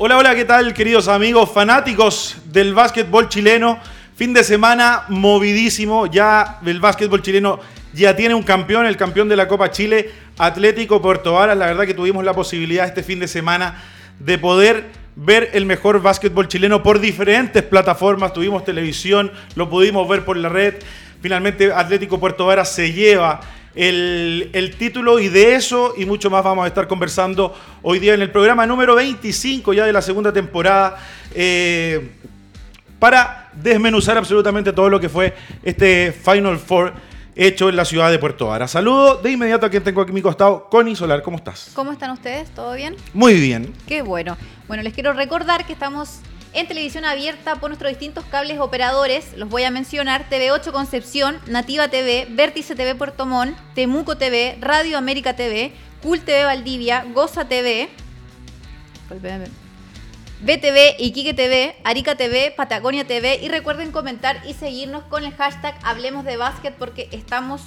Hola, hola, ¿qué tal, queridos amigos fanáticos del básquetbol chileno? Fin de semana movidísimo, ya el básquetbol chileno ya tiene un campeón, el campeón de la Copa Chile, Atlético Puerto Varas. La verdad que tuvimos la posibilidad este fin de semana de poder ver el mejor básquetbol chileno por diferentes plataformas. Tuvimos televisión, lo pudimos ver por la red. Finalmente Atlético Puerto Varas se lleva el, título y de eso y mucho más vamos a estar conversando hoy día en el programa número 25 ya de la segunda temporada. Eh, para desmenuzar absolutamente todo lo que fue este Final Four hecho en la ciudad de Puerto Vara. Saludo de inmediato a quien tengo aquí a mi costado, Connie Solar. ¿Cómo estás? ¿Cómo están ustedes? ¿Todo bien? Muy bien. Qué bueno. Bueno, les quiero recordar que estamos en televisión abierta por nuestros distintos cables operadores. Los voy a mencionar: TV8 Concepción, Nativa TV, Vértice TV Puerto Montt, Temuco TV, Radio América TV, Cool TV Valdivia, Goza TV. BTV, Iquique TV, Arica TV, Patagonia TV y recuerden comentar y seguirnos con el hashtag Hablemos de Básquet porque estamos,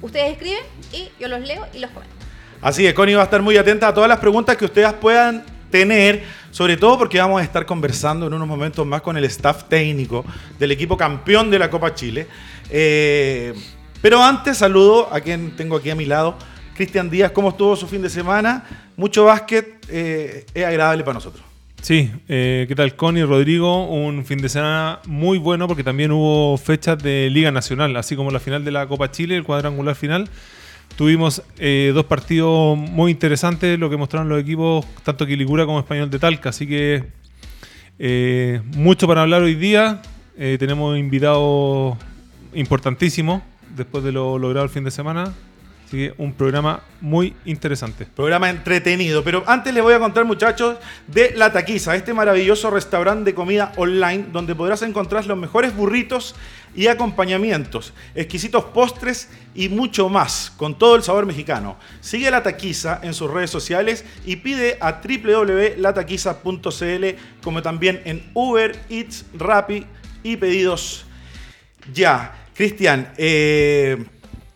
ustedes escriben y yo los leo y los comento. Así es, Connie va a estar muy atenta a todas las preguntas que ustedes puedan tener, sobre todo porque vamos a estar conversando en unos momentos más con el staff técnico del equipo campeón de la Copa Chile. Eh, pero antes saludo a quien tengo aquí a mi lado, Cristian Díaz, ¿cómo estuvo su fin de semana? Mucho básquet, eh, es agradable para nosotros. Sí, eh, ¿qué tal Connie, Rodrigo? Un fin de semana muy bueno porque también hubo fechas de Liga Nacional, así como la final de la Copa Chile, el cuadrangular final. Tuvimos eh, dos partidos muy interesantes, lo que mostraron los equipos, tanto Quilicura como Español de Talca, así que eh, mucho para hablar hoy día. tenemos invitados importantísimos después de lo logrado el fin de semana. Así que un programa muy interesante. Programa entretenido. Pero antes les voy a contar, muchachos, de La Taquiza, este maravilloso restaurante de comida online donde podrás encontrar los mejores burritos y acompañamientos, exquisitos postres y mucho más, con todo el sabor mexicano. Sigue La Taquiza en sus redes sociales y pide a www.lataquiza.cl como también en Uber, Eats, Rappi y pedidos ya. Cristian, eh,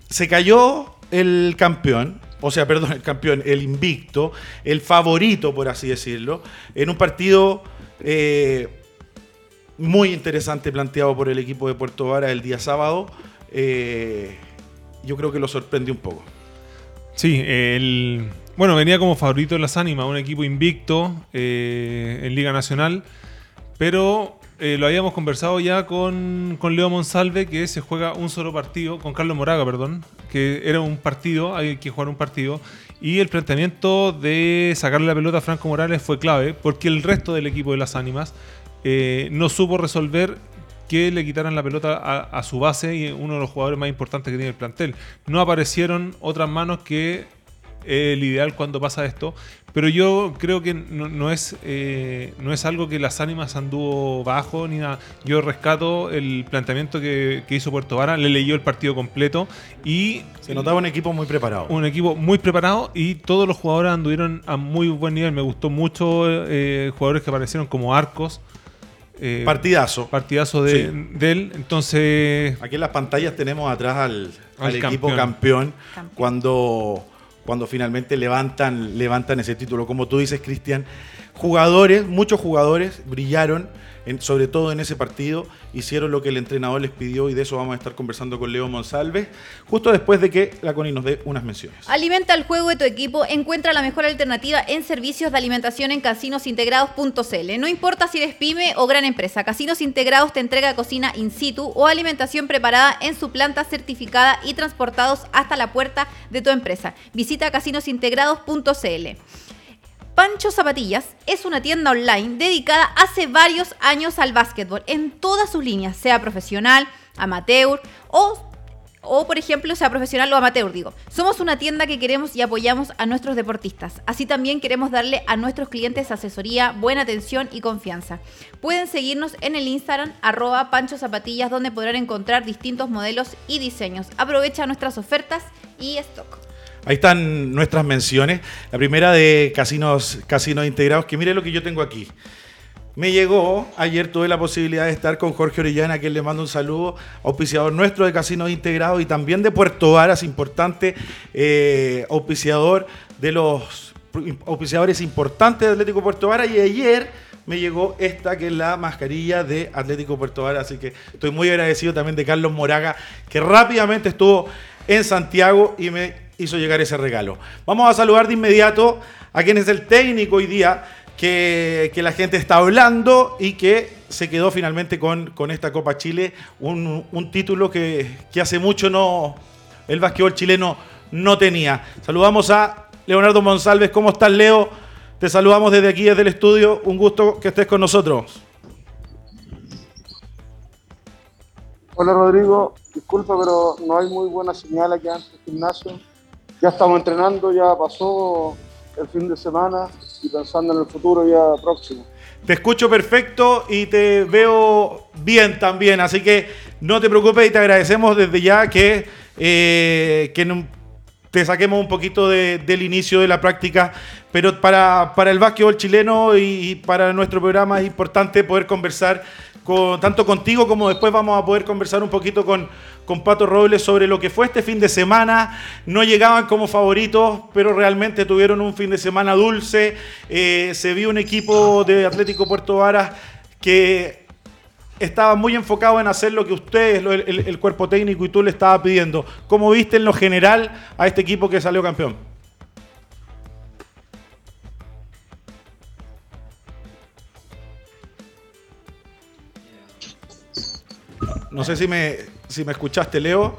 se cayó el campeón, o sea, perdón, el campeón, el invicto, el favorito, por así decirlo, en un partido eh, muy interesante planteado por el equipo de Puerto Vara el día sábado. Eh, yo creo que lo sorprendió un poco. Sí, el, bueno, venía como favorito en las ánimas, un equipo invicto eh, en Liga Nacional, pero eh, lo habíamos conversado ya con, Leo Monsalve, que se juega un solo partido, con Carlos Moraga, perdón, que era un partido, hay que jugar un partido, y el planteamiento de sacarle la pelota a Franco Morales fue clave, porque el resto del equipo de las ánimas eh, no supo resolver que le quitaran la pelota a, a, su base y uno de los jugadores más importantes que tiene el plantel. No aparecieron otras manos que el ideal cuando pasa esto. Pero yo creo que no, es, eh, no es algo que las ánimas anduvo bajo ni nada. Yo rescato el planteamiento que, hizo Puerto Vara, le leyó el partido completo y... Se notaba un equipo muy preparado. Un equipo muy preparado y todos los jugadores anduvieron a muy buen nivel. Me gustó mucho eh, jugadores que aparecieron como Arcos. Eh, partidazo. Partidazo de, él. Entonces. Aquí en las pantallas tenemos atrás al, equipo campeón, cuando cuando finalmente levantan, levantan ese título. Como tú dices, Cristian, jugadores, muchos jugadores brillaron sobre todo en ese partido, hicieron lo que el entrenador les pidió y de eso vamos a estar conversando con Leo Monsalve, justo después de que la CONI nos dé unas menciones. Alimenta el juego de tu equipo, encuentra la mejor alternativa en servicios de alimentación en casinosintegrados.cl. No importa si eres pyme o gran empresa, Casinos Integrados te entrega cocina in situ o alimentación preparada en su planta certificada y transportados hasta la puerta de tu empresa. Visita casinosintegrados.cl. Pancho Zapatillas es una tienda online dedicada hace varios años al básquetbol en todas sus líneas, sea profesional, amateur o, o, por ejemplo, sea profesional o amateur, digo. Somos una tienda que queremos y apoyamos a nuestros deportistas. Así también queremos darle a nuestros clientes asesoría, buena atención y confianza. Pueden seguirnos en el Instagram arroba Pancho Zapatillas donde podrán encontrar distintos modelos y diseños. Aprovecha nuestras ofertas y stock. Ahí están nuestras menciones. La primera de casinos, casinos integrados, que mire lo que yo tengo aquí. Me llegó, ayer tuve la posibilidad de estar con Jorge Orellana, a quien le mando un saludo, auspiciador nuestro de Casinos Integrados y también de Puerto Varas, importante eh, auspiciador de los auspiciadores importantes de Atlético Puerto Vara y ayer me llegó esta que es la mascarilla de Atlético Puerto Vara, así que estoy muy agradecido también de Carlos Moraga que rápidamente estuvo en Santiago y me hizo llegar ese regalo. Vamos a saludar de inmediato a quien es el técnico hoy día que, la gente está hablando y que se quedó finalmente con, con esta Copa Chile, un, título que, que hace mucho no el basquetbol chileno no tenía. Saludamos a Leonardo Monsalves. ¿Cómo estás, Leo? Te saludamos desde aquí, desde el estudio. Un gusto que estés con nosotros. Hola, Rodrigo. Disculpa, pero no hay muy buena señal aquí antes del gimnasio. Ya estamos entrenando, ya pasó el fin de semana y pensando en el futuro ya próximo. Te escucho perfecto y te veo bien también, así que no te preocupes y te agradecemos desde ya que, eh, que te saquemos un poquito del inicio de la práctica, pero para, para el básquetbol chileno y, para nuestro programa es importante poder conversar con, tanto contigo como después vamos a poder conversar un poquito con, con Pato Robles sobre lo que fue este fin de semana. No llegaban como favoritos, pero realmente tuvieron un fin de semana dulce. Eh, se vio un equipo de Atlético Puerto Varas que estaba muy enfocado en hacer lo que ustedes, el, cuerpo técnico y tú le estaba pidiendo. ¿Cómo viste en lo general a este equipo que salió campeón? No sé si me, si me escuchaste, Leo.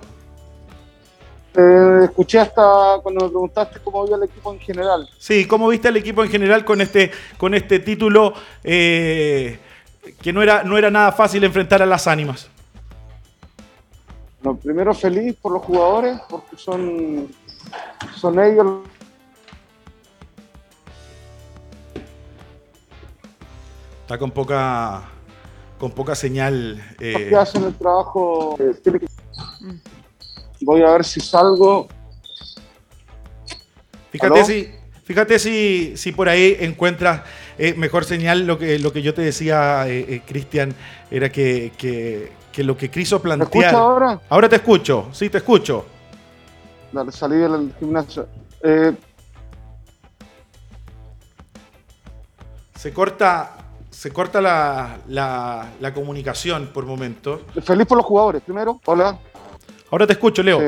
Eh, escuché hasta cuando me preguntaste cómo vio el equipo en general. Sí, ¿cómo viste el equipo en general con este, con este título? Eh, que no era, no era nada fácil enfrentar a las ánimas. No, primero feliz por los jugadores, porque son, son ellos. Está con poca con poca señal. Eh... Que hacen el trabajo. Eh, voy a ver si salgo. Fíjate si, fíjate si, si por ahí encuentras eh, mejor señal, lo que, lo que yo te decía, eh, Cristian, era que, lo que quiso plantear. ¿Me ahora? Ahora te escucho, sí, te escucho. Dale, salí del gimnasio. Se corta, se corta la, la, comunicación por momentos. Feliz por los jugadores, primero. Hola. Ahora te escucho, Leo.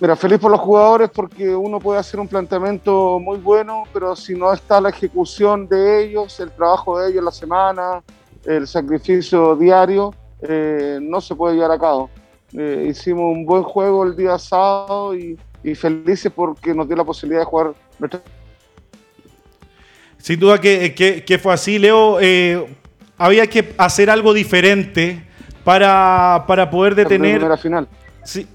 Mira, feliz por los jugadores porque uno puede hacer un planteamiento muy bueno, pero si no está la ejecución de ellos, el trabajo de ellos la semana, el sacrificio diario, eh, no se puede llevar a cabo. Eh, hicimos un buen juego el día sábado y, felices porque nos dio la posibilidad de jugar. Sin duda que, fue así, Leo. Eh, había que hacer algo diferente para, para poder detener. La final. Sí,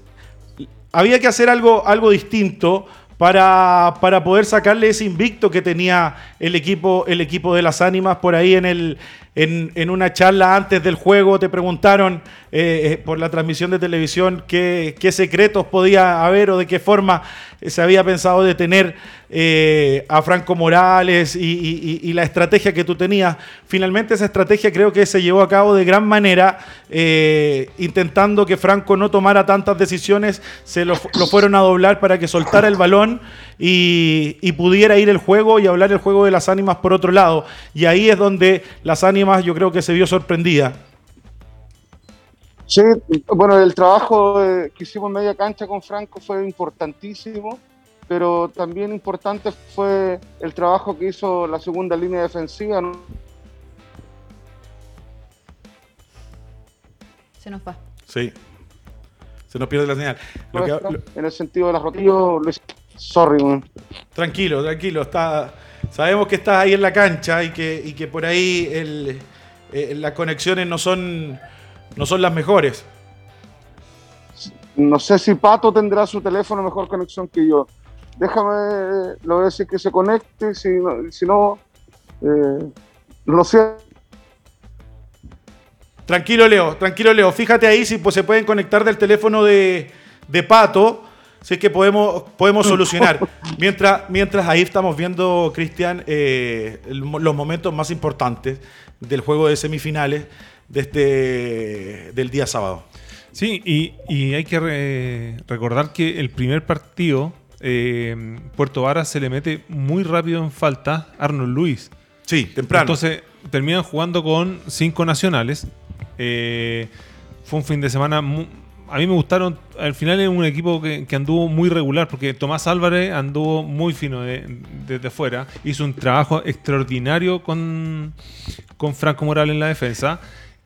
había que hacer algo, algo distinto para, para, poder sacarle ese invicto que tenía el equipo, el equipo de las ánimas por ahí en, el, en, una charla antes del juego. Te preguntaron eh, eh, por la transmisión de televisión qué, secretos podía haber o de qué forma se había pensado detener eh, a Franco Morales y, la estrategia que tú tenías. Finalmente esa estrategia creo que se llevó a cabo de gran manera, eh, intentando que Franco no tomara tantas decisiones, se lo, fueron a doblar para que soltara el balón y, pudiera ir el juego y hablar el juego de las ánimas por otro lado. Y ahí es donde las ánimas yo creo que se vio sorprendida. Sí, bueno, el trabajo que hicimos en media cancha con Franco fue importantísimo pero también importante fue el trabajo que hizo la segunda línea defensiva. Se nos va. Sí. Se nos pierde la señal. En el sentido de las rotillas, sorry, man. Tranquilo, tranquilo. Está, sabemos que estás ahí en la cancha y que, y que por ahí el, eh, las conexiones no son, no son las mejores. No sé si Pato tendrá su teléfono mejor conexión que yo déjame, lo voy a decir que se conecte, si no, si no eh, sé. Tranquilo, Leo, tranquilo, Leo. Fíjate ahí si pues, se pueden conectar del teléfono de, Pato, si es que podemos, podemos solucionar. mientras, mientras ahí estamos viendo, Cristian, eh, los momentos más importantes del juego de semifinales de este, del día sábado. Sí, y, hay que recordar que el primer partido eh, Puerto Varas se le mete muy rápido en falta Arnold Luis. Sí, temprano. Entonces terminan jugando con cinco nacionales. Eh, fue un fin de semana. mu- A mí me gustaron. Al final es un equipo que, anduvo muy regular porque Tomás Álvarez anduvo muy fino de- desde fuera. Hizo un trabajo extraordinario con, con Franco Morales en la defensa.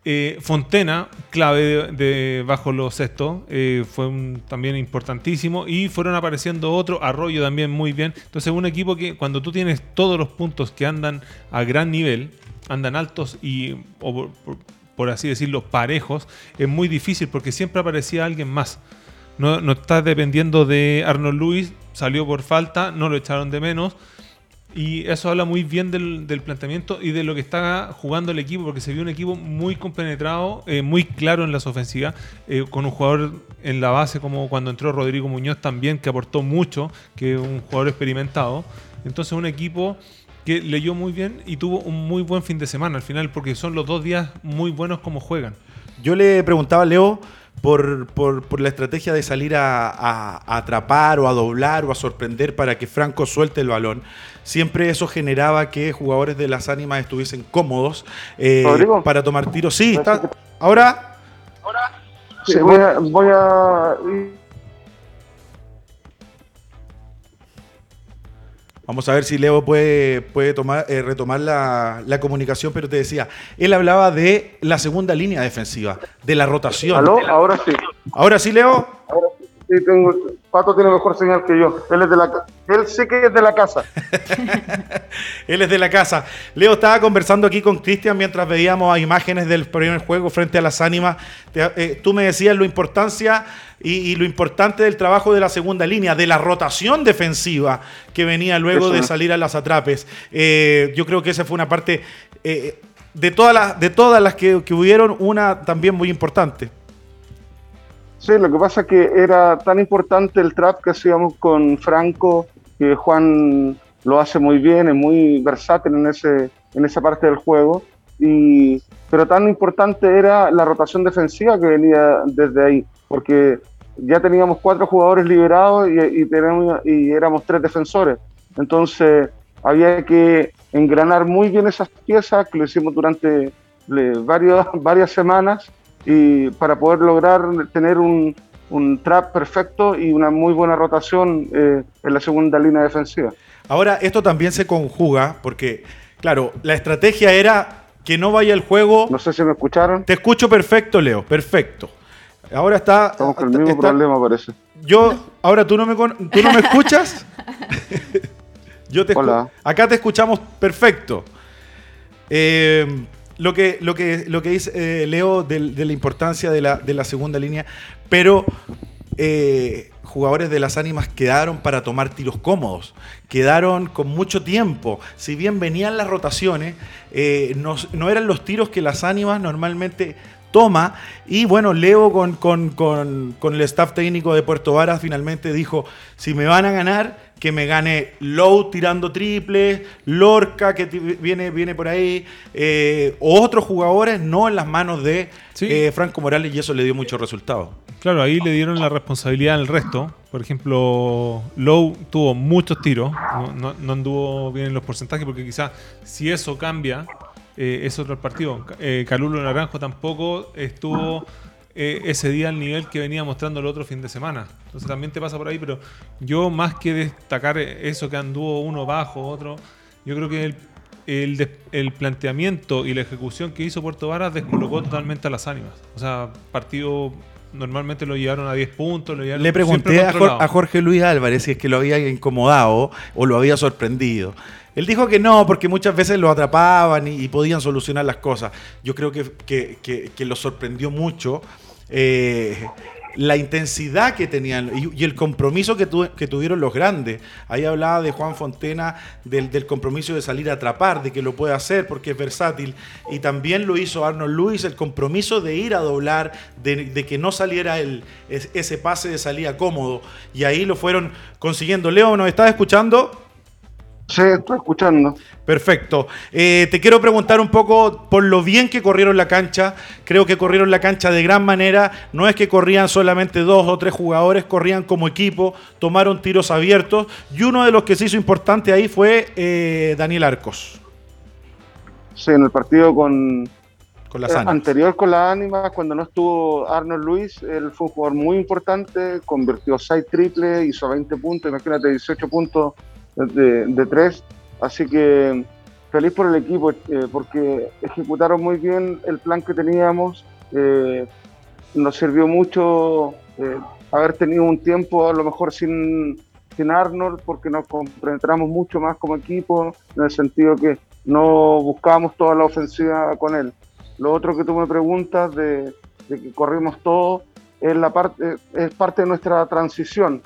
Eh, Fontena, clave de, de bajo los sextos, eh, fue también importantísimo. Y fueron apareciendo otros, Arroyo también muy bien. Entonces, un equipo que cuando tú tienes todos los puntos que andan a gran nivel, andan altos y, por así decirlo, parejos, es muy difícil porque siempre aparecía alguien más. No, no estás dependiendo de Arnold Lewis, salió por falta, no lo echaron de menos. Y eso habla muy bien del, planteamiento y de lo que está jugando el equipo, porque se vio un equipo muy compenetrado, eh, muy claro en las ofensivas, eh, con un jugador en la base como cuando entró Rodrigo Muñoz también, que aportó mucho, que es un jugador experimentado. Entonces un equipo que leyó muy bien y tuvo un muy buen fin de semana al final, porque son los dos días muy buenos como juegan. Yo le preguntaba a Leo por, por- por la estrategia de salir a, a- a atrapar o a doblar o a sorprender para que Franco suelte el balón. Siempre eso generaba que jugadores de las ánimas estuviesen cómodos eh, Rodrigo. para tomar tiros. Sí, está. Ahora, Sí, voy a, voy a vamos a ver si Leo puede, puede tomar, eh, retomar la, la comunicación, pero te decía, él hablaba de la segunda línea defensiva, de la rotación. ¿Aló? Ahora sí. Ahora sí, Leo. Ahora sí. Sí, tengo, Pato tiene mejor señal que yo. Él es de la él sí que es de la casa. Él es de la casa. Leo estaba conversando aquí con Cristian mientras veíamos imágenes del primer juego frente a las ánimas. Te- eh, tú me decías lo importancia y, y lo importante del trabajo de la segunda línea, de la rotación defensiva que venía luego Eso de salir a las atrapes. Eh, yo creo que esa fue una parte eh, de todas las de todas las que, que hubieron, una también muy importante. Sí, lo que pasa es que era tan importante el trap que hacíamos con Franco, que Juan lo hace muy bien, es muy versátil en, ese, en esa parte del juego, y, pero tan importante era la rotación defensiva que venía desde ahí, porque ya teníamos cuatro jugadores liberados y, y, tenemos, y éramos tres defensores. Entonces había que engranar muy bien esas piezas, que lo hicimos durante le- varios, varias semanas, y para poder lograr tener un, un trap perfecto y una muy buena rotación eh, en la segunda línea defensiva. Ahora, esto también se conjuga porque, claro, la estrategia era que no vaya el juego. No sé si me escucharon. Te escucho perfecto, Leo, perfecto. Ahora está. Estamos con el mismo está- problema, parece. Yo, ahora tú no me, ¿tú no me escuchas. Yo te Hola. Acá te escuchamos perfecto. Eh, lo, que, lo, que, lo que dice eh, Leo de, la importancia de la, de la segunda línea, pero eh, jugadores de las ánimas quedaron para tomar tiros cómodos, quedaron con mucho tiempo. Si bien venían las rotaciones, eh, no, no eran los tiros que las ánimas normalmente toma. Y bueno, Leo con, con- con- con el staff técnico de Puerto Varas finalmente dijo, si me van a ganar, que me gane Low tirando triples, Lorca que viene, viene por ahí, eh, o otros jugadores, no en las manos de Sí. eh, Franco Morales y eso le dio muchos resultados. Claro, ahí le dieron la responsabilidad al resto. Por ejemplo, Lowe tuvo muchos tiros, no, no- no anduvo bien en los porcentajes porque quizás si eso cambia, eh, es otro partido. Eh, Calulo Naranjo tampoco estuvo eh, ese día al nivel que venía mostrando el otro fin de semana. Entonces también te pasa por ahí, pero yo más que destacar eso que anduvo uno bajo, otro, yo creo que el, el, planteamiento y la ejecución que hizo Puerto Varas descolocó totalmente a las ánimas. O sea, partido normalmente lo llevaron a 10 puntos, lo llevaron Le pregunté a, Jor- controlado. a Jorge Luis Álvarez si es que lo había incomodado o lo había sorprendido. Él dijo que no, porque muchas veces lo atrapaban y, podían solucionar las cosas. Yo creo que, que- que- lo sorprendió mucho eh, la intensidad que tenían y, el compromiso que, tu- que tuvieron los grandes. Ahí hablaba de Juan Fontena, del, compromiso de salir a atrapar, de que lo puede hacer porque es versátil. Y también lo hizo Arnold Luis, el compromiso de ir a doblar, de, que no saliera el, es- ese pase de salida cómodo. Y ahí lo fueron consiguiendo. Leo, ¿nos estás escuchando? Sí, estoy escuchando. Perfecto. Eh, te quiero preguntar un poco por lo bien que corrieron la cancha. Creo que corrieron la cancha de gran manera. No es que corrían solamente dos o tres jugadores, corrían como equipo, tomaron tiros abiertos. Y uno de los que se hizo importante ahí fue eh, Daniel Arcos. Sí, en el partido con, con las eh, ánimas. anterior con las ánimas, cuando no estuvo Arnold Luis, él fue un jugador muy importante, convirtió 6 triples, hizo 20 puntos, imagínate 18 puntos de, de 3. Así que feliz por el equipo, eh, porque ejecutaron muy bien el plan que teníamos. Eh, nos sirvió mucho eh, haber tenido un tiempo a lo mejor sin, sin Arnold, porque nos compenetramos mucho más como equipo, en el sentido que no buscábamos toda la ofensiva con él. Lo otro que tú me preguntas de, de que corrimos todo es, la parte, es parte de nuestra transición.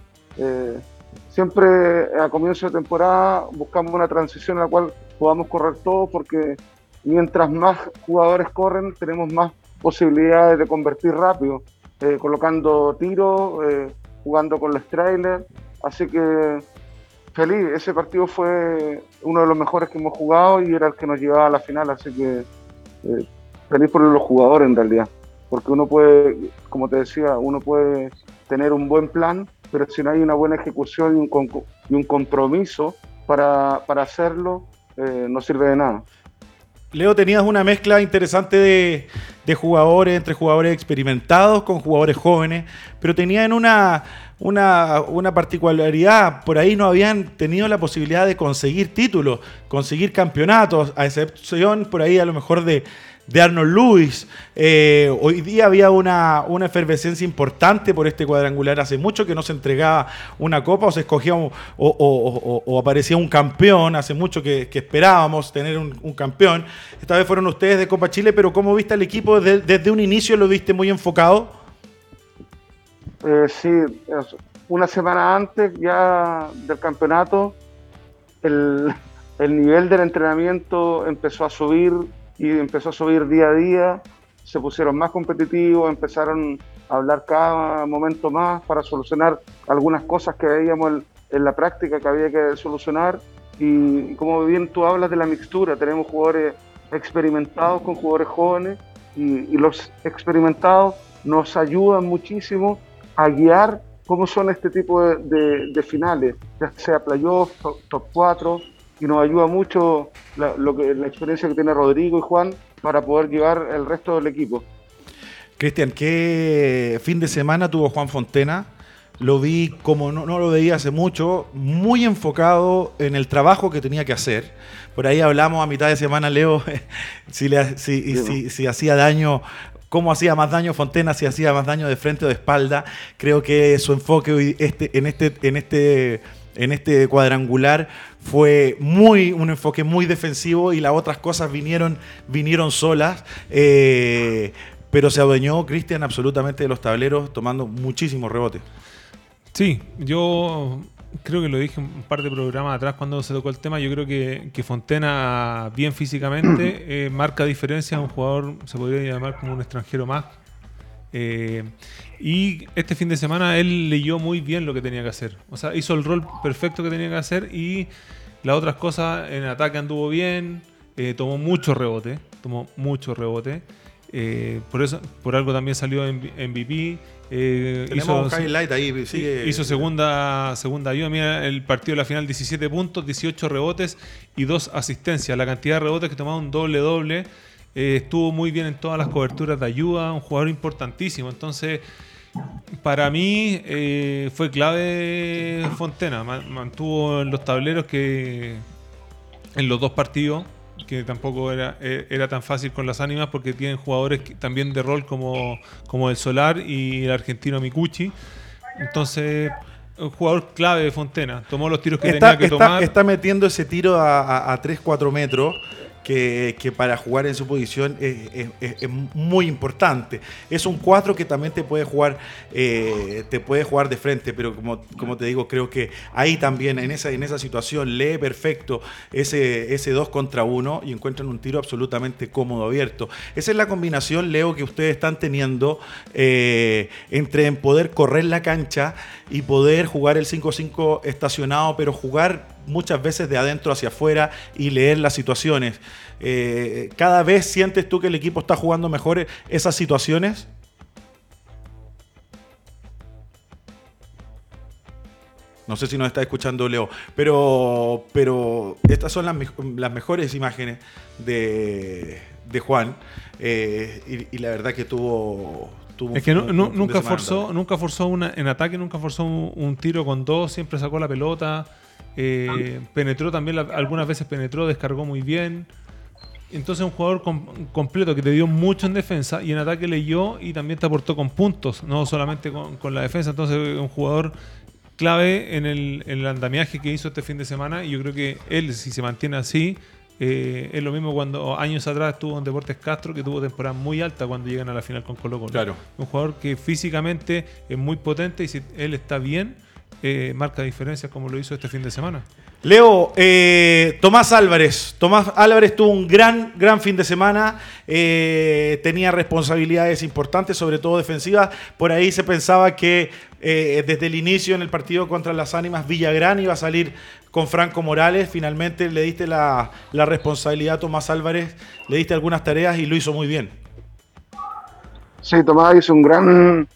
Eh, siempre a comienzo de temporada buscamos una transición en la cual podamos correr todo porque mientras más jugadores corren tenemos más posibilidades de convertir rápido, eh, colocando tiros, eh, jugando con los trailers. Así que feliz, ese partido fue uno de los mejores que hemos jugado y era el que nos llevaba a la final, así que eh, feliz por los jugadores en realidad, porque uno puede, como te decía, uno puede tener un buen plan, pero si no hay una buena ejecución y un, compromiso para, para hacerlo, eh, no sirve de nada. Leo, tenías una mezcla interesante de, de jugadores, entre jugadores experimentados con jugadores jóvenes, pero tenían una, una, una particularidad. Por ahí no habían tenido la posibilidad de conseguir títulos, conseguir campeonatos, a excepción por ahí a lo mejor de, de Arnold Lewis. Eh, hoy día había una, una efervescencia importante por este cuadrangular. Hace mucho que no se entregaba una copa o se escogía un- o, aparecía un campeón. Hace mucho que, esperábamos tener un, campeón. Esta vez fueron ustedes de Copa Chile, pero ¿cómo viste al equipo desde, un inicio? ¿Lo viste muy enfocado? Eh, sí, una semana antes ya del campeonato, el, el nivel del entrenamiento empezó a subir y empezó a subir día a día. Se pusieron más competitivos, empezaron a hablar cada momento más para solucionar algunas cosas que veíamos en, la práctica que había que solucionar. Y como bien tú hablas de la mixtura, tenemos jugadores experimentados con jugadores jóvenes y, y los experimentados nos ayudan muchísimo a guiar cómo son este tipo de finales, ya sea playoff, top, top 4, y nos ayuda mucho la, lo que, la experiencia que tiene Rodrigo y Juan para poder llevar el resto del equipo. Cristian, ¿qué fin de semana tuvo Juan Fontena? Lo vi como no, no lo veía hace mucho, muy enfocado en el trabajo que tenía que hacer. Por ahí hablamos a mitad de semana, Leo, si, le- si- Sí, si- si hacía daño, cómo hacía más daño Fontena, si hacía más daño de frente o de espalda. Creo que su enfoque hoy- este, en, este, en, este, en este cuadrangular fue muy un enfoque muy defensivo y las otras cosas vinieron, vinieron solas. Eh, pero se adueñó Cristian absolutamente de los tableros, tomando muchísimos rebotes. Sí, yo creo que lo dije un par de programas atrás cuando se tocó el tema. Yo creo que, que Fontena, bien físicamente, eh, marca diferencia. Un jugador, se podría llamar como un extranjero más. Eh, y este fin de semana él leyó muy bien lo que tenía que hacer. O sea, hizo el rol perfecto que tenía que hacer y las otras cosas en ataque anduvo bien. eh, tomó mucho rebote. Tomó mucho rebote. Eh, por eso, por algo también salió en MVP. eh, hizo- highlight ahí, sigue. Hizo segunda, segunda ayuda. Mira, el partido de la final, 17 puntos, 18 rebotes y 2 asistencias. La cantidad de rebotes que tomaba un doble-doble. eh, estuvo muy bien en todas las coberturas de ayuda. Un jugador importantísimo. Entonces, para mí eh, fue clave Fontena. Ma- Mantuvo en los tableros que en los dos partidos que tampoco era, eh, era tan fácil con las ánimas porque tienen jugadores que- también de rol como, como el Solar y el argentino Mikuchi. Entonces, un jugador clave de Fontena. Tomó los tiros que está, tenía que está- tomar. está metiendo ese tiro a, a, 3-4 metros que, para jugar en su posición es, muy importante. Es un 4 que también te puede jugar eh, te puede jugar de frente, pero como, como te digo, creo que ahí también, en esa, en esa situación, lee perfecto ese, ese 2 contra 1 y encuentran un tiro absolutamente cómodo, abierto. Esa es la combinación, Leo, que ustedes están teniendo eh, entre en poder correr la cancha y poder jugar el 5-5 estacionado, pero jugar muchas veces de adentro hacia afuera y leer las situaciones. Eh, ¿Cada vez sientes tú que el equipo está jugando mejor esas situaciones? No sé si nos está escuchando Leo, pero, pero estas son las, mejores imágenes de, de Juan eh, y, la verdad que tuvo... tuvo es que nunca, forzó, nunca forzó una, en ataque, nunca forzó un, tiro con dos, siempre sacó la pelota, eh, penetró también, algunas veces penetró, descargó muy bien. Entonces un jugador completo que te dio mucho en defensa y en ataque leyó y también te aportó con puntos, no solamente con, con la defensa. Entonces un jugador clave en el, en el, andamiaje que hizo este fin de semana y yo creo que él, si se mantiene así, eh, es lo mismo cuando años atrás estuvo en Deportes Castro, que tuvo temporada muy alta cuando llegan a la final con Colo Colo. Claro. Un jugador que físicamente es muy potente y si él está bien, eh, marca diferencias como lo hizo este fin de semana. Leo, eh, Tomás Álvarez. Tomás Álvarez tuvo un gran, gran fin de semana. tenía responsabilidades importantes, sobre todo defensivas. Por ahí se pensaba que desde el inicio en el partido contra las Ánimas Villagrán iba a salir con Franco Morales. Finalmente le diste la, responsabilidad a Tomás Álvarez, le diste algunas tareas y lo hizo muy bien. Sí, Tomás hizo un gran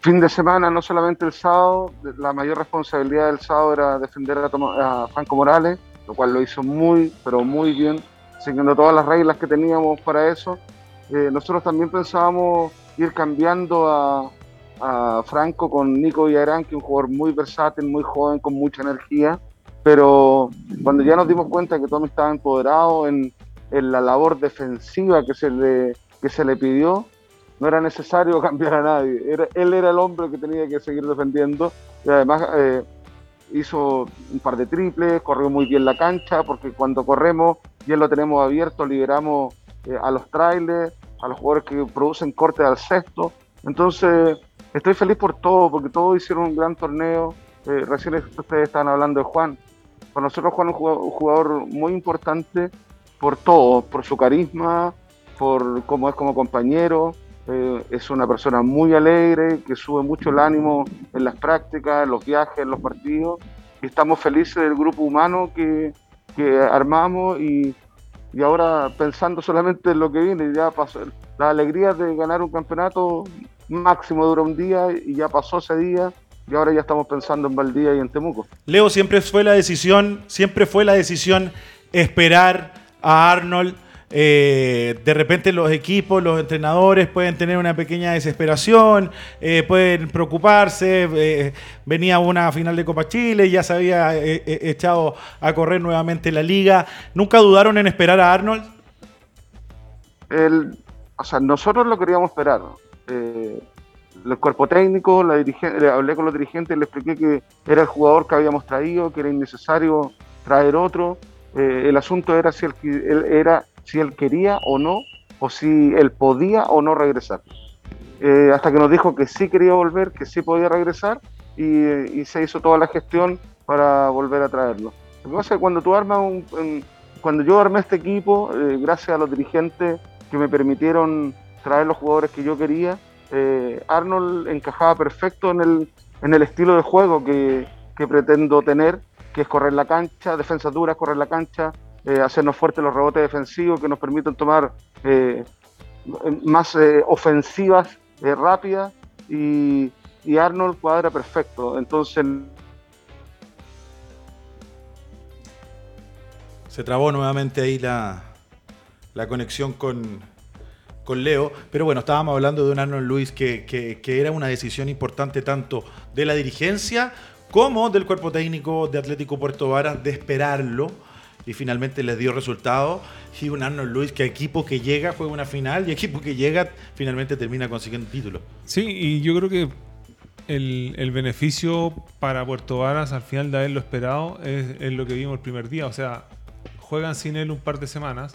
fin de semana, no solamente el sábado. La mayor responsabilidad del sábado era defender a, Franco Morales, lo cual lo hizo muy, pero muy bien, siguiendo todas las reglas que teníamos para eso. Eh, nosotros también pensábamos ir cambiando a, a Franco con Nico Villarán, que es un jugador muy versátil, muy joven, con mucha energía pero cuando ya nos dimos cuenta que Tommy estaba empoderado en, la labor defensiva que se, le, pidió, no era necesario cambiar a nadie. él era el hombre que tenía que seguir defendiendo y además eh, hizo un par de triples, corrió muy bien la cancha, porque cuando corremos y lo tenemos abierto, liberamos eh, a los trailers, a los jugadores que producen cortes al sexto. Entonces, estoy feliz por todo, porque todos hicieron un gran torneo. Eh, recién ustedes estaban hablando de Juan. Para nosotros Juan es un jugador muy importante por todo, por su carisma, por cómo es como compañero. Eh, es una persona muy alegre, que sube mucho el ánimo en las prácticas, en los viajes, en los partidos. Y estamos felices del grupo humano que, que armamos y, y, ahora pensando solamente en lo que viene, ya pasó. La alegría de ganar un campeonato máximo dura un día y ya pasó ese día y ahora ya estamos pensando en Valdía y en Temuco. Leo, siempre fue la decisión, siempre fue la decisión esperar a Arnold. Eh, de repente los equipos, los entrenadores pueden tener una pequeña desesperación, eh, pueden preocuparse. Eh, venía una final de Copa Chile, ya se había echado a correr nuevamente la liga. ¿Nunca dudaron en esperar a Arnold? El, o sea, nosotros lo queríamos esperar el cuerpo técnico, la dirigente, hablé con los dirigentes, le expliqué que era el jugador que habíamos traído, que era innecesario traer otro. Eh, el asunto era si él, era si él quería o no, o si él podía o no regresar. Eh, hasta que nos dijo que sí quería volver, que sí podía regresar, y, se hizo toda la gestión para volver a traerlo. Lo que pasa es que cuando tú armas un, cuando yo armé este equipo, eh, gracias a los dirigentes que me permitieron traer los jugadores que yo quería, eh, Arnold encajaba perfecto en el, en el estilo de juego que, pretendo tener, que es correr la cancha, defensas duras, correr la cancha, eh, hacernos fuertes los rebotes defensivos que nos permiten tomar eh, más ofensivas rápidas y, y, Arnold cuadra perfecto. Entonces. Se trabó nuevamente ahí la, la conexión con, con Leo, pero bueno, estábamos hablando de un Arnold Luis que, que, era una decisión importante tanto de la dirigencia como del cuerpo técnico de Atlético Puerto Varas de esperarlo y finalmente les dio resultado. Y un Arnold Luis que equipo que llega juega una final y equipo que llega finalmente termina consiguiendo título. Sí, y yo creo que el, el, beneficio para Puerto Varas al final de haberlo esperado es, es, lo que vimos el primer día. O sea, juegan sin él un par de semanas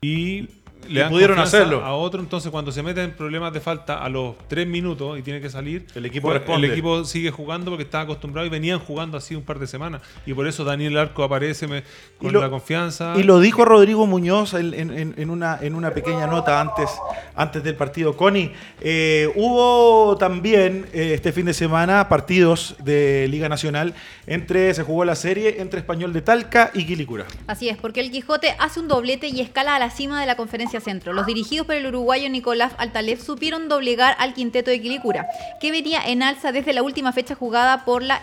y le dan pudieron hacerlo. a otro, entonces cuando se meten problemas de falta a los tres minutos y tiene que salir, El equipo pues, responde. el equipo sigue jugando porque estaba acostumbrado y venían jugando así un par de semanas. Y por eso Daniel Arco aparece me- con lo- la confianza. Y lo dijo Rodrigo Muñoz en, en- en- en una, en una pequeña nota antes, antes del partido. Connie, eh, hubo también eh, este fin de semana partidos de Liga Nacional entre, se jugó la serie entre Español de Talca y Quilicura. Así es, porque el Quijote hace un doblete y escala a la cima de la conferencia centro. Los dirigidos por el uruguayo Nicolás Altalef supieron doblegar al quinteto de Quilicura, que venía en alza desde la última fecha jugada por la,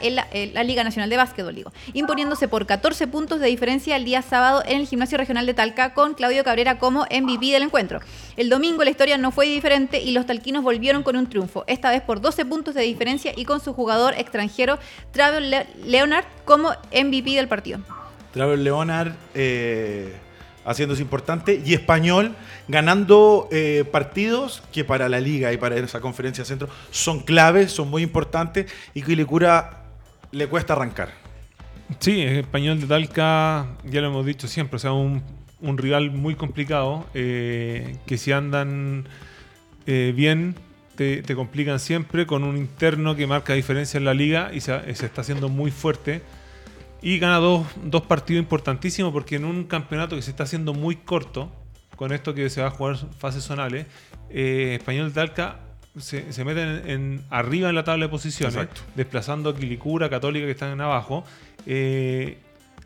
la Liga Nacional de Básquetbol, imponiéndose por 14 puntos de diferencia el día sábado en el Gimnasio Regional de Talca con Claudio Cabrera como MVP del encuentro. El domingo la historia no fue diferente y los talquinos volvieron con un triunfo, esta vez por 12 puntos de diferencia y con su jugador extranjero Travel Le- Leonard como MVP del partido. Travel Leonard eh, haciéndose importante y Español ganando eh, partidos que para la liga y para esa conferencia centro son claves, son muy importantes y Quilicura le cuesta arrancar. Sí, es español de Talca, ya lo hemos dicho siempre, o sea, un, rival muy complicado, eh, que si andan eh, bien, te, complican siempre, con un interno que marca diferencia en la liga y se está haciendo muy fuerte. Y gana dos, dos partidos importantísimos porque en un campeonato que se está haciendo muy corto, con esto que se va a jugar fases zonales, eh, Español Talca se, se mete en, en- arriba en la tabla de posiciones, Exacto. desplazando a Quilicura, Católica que están en abajo. eh,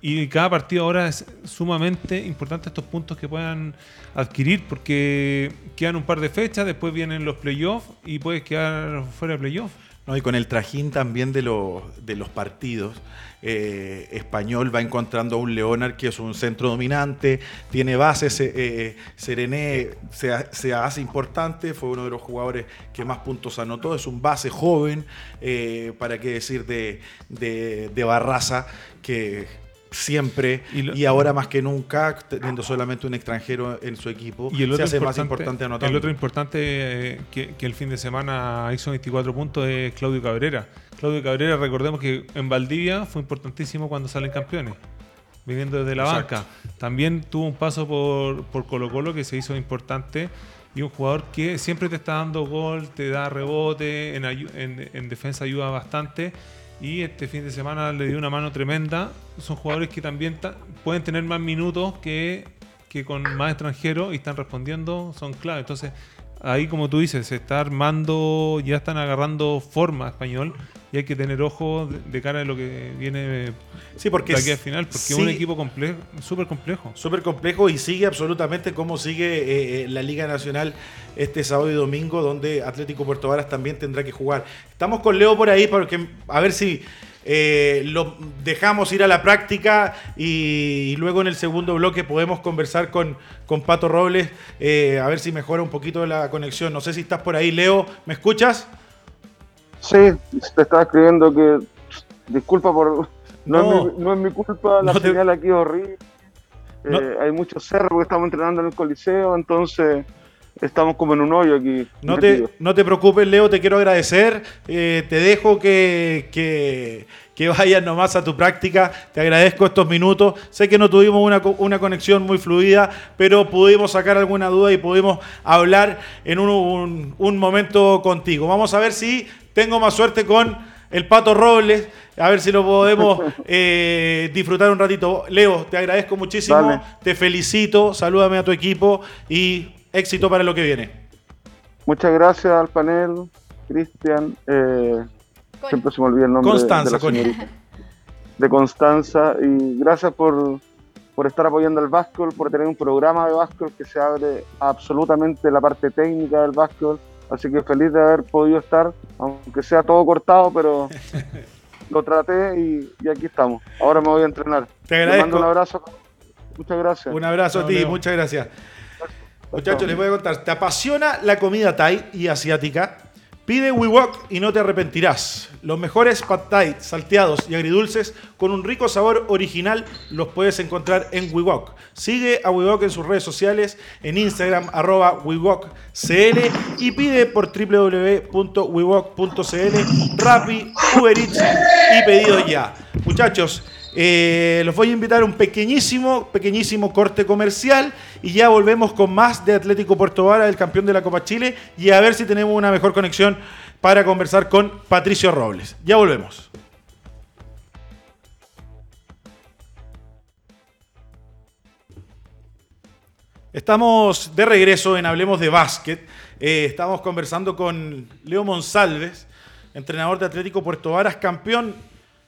y cada partido ahora es sumamente importante estos puntos que puedan adquirir porque quedan un par de fechas, después vienen los playoffs y puedes quedar fuera de playoffs. ¿No? Y con el trajín también de, los de los partidos, eh, Español va encontrando a un Leonard que es un centro dominante, tiene bases, eh, eh, Serené se, ha- se hace importante, fue uno de los jugadores que más puntos anotó, es un base joven, eh, para qué decir de, de, de Barraza, que siempre Y y, lo- ahora más que nunca, teniendo solamente un extranjero en su equipo, Y el otro se hace más importante, importante anotando. el otro importante eh, que, que el fin de semana hizo 24 puntos es Claudio Cabrera. Claudio Cabrera, recordemos que en Valdivia fue importantísimo cuando salen campeones, viniendo desde la Exacto. banca. También tuvo un paso por, por Colo Colo que se hizo importante y un jugador que siempre te está dando gol, te da rebote, en, en- en defensa ayuda bastante. Y este fin de semana le dio una mano tremenda. Son jugadores que también ta- pueden tener más minutos que, que con más extranjeros y están respondiendo, son clave. Entonces, ahí como tú dices, se está armando, ya están agarrando forma español y hay que tener ojo de, cara a lo que viene Sí, porque de aquí al final, porque es un equipo complejo, súper complejo. Súper complejo y sigue absolutamente como sigue eh, eh, la Liga Nacional este sábado y domingo, donde Atlético Puerto Varas también tendrá que jugar. Estamos con Leo por ahí porque a ver si eh, lo dejamos ir a la práctica y, y luego en el segundo bloque podemos conversar con, con Pato Robles, eh, a ver si mejora un poquito la conexión. No sé si estás por ahí, Leo, ¿me escuchas? Sí, te estaba escribiendo que disculpa por no, No. es, mi, no es mi culpa, la No te- señal aquí es horrible. Eh, hay muchos cerros porque estamos entrenando en el coliseo, entonces estamos como en un hoyo aquí. No te, no te preocupes, Leo, te quiero agradecer. Eh, te dejo que, que, que vayas nomás a tu práctica. Te agradezco estos minutos. Sé que no tuvimos una, una conexión muy fluida, pero pudimos sacar alguna duda y pudimos hablar en un, un- un momento contigo. Vamos a ver si tengo más suerte con el Pato Robles. A ver si lo podemos eh, disfrutar un ratito. Leo, te agradezco muchísimo. Dale. Te felicito. Salúdame a tu equipo y éxito para lo que viene. Muchas gracias al panel, Cristian. eh, siempre se me olvida el nombre de- Constanza, de la señorita. De Constanza. Y gracias por, por estar apoyando el básquetbol, por tener un programa de básquetbol que se abre absolutamente la parte técnica del básquetbol. Así que feliz de haber podido estar, aunque sea todo cortado, pero lo traté y, y aquí estamos. Ahora me voy a entrenar. Te agradezco. mando un abrazo. Muchas gracias. Un abrazo a ti, Leo. muchas gracias. Muchachos, les voy a contar. ¿Te apasiona la comida Thai y asiática? Pide WeWok y no te arrepentirás. Los mejores pad Thai salteados y agridulces con un rico sabor original los puedes encontrar en WeWok. Sigue a WeWok en sus redes sociales, en Instagram, arroba WeWokCL y pide por www.wewok.cl, Rappi, Uber Eats y pedido ya. Muchachos, Eh, los voy a invitar a un pequeñísimo, pequeñísimo corte comercial y ya volvemos con más de Atlético Puerto Vara, el campeón de la Copa Chile, y a ver si tenemos una mejor conexión para conversar con Patricio Robles. Ya volvemos. Estamos de regreso en Hablemos de Básquet. Eh, estamos conversando con Leo Monsalves, entrenador de Atlético Puerto Varas, campeón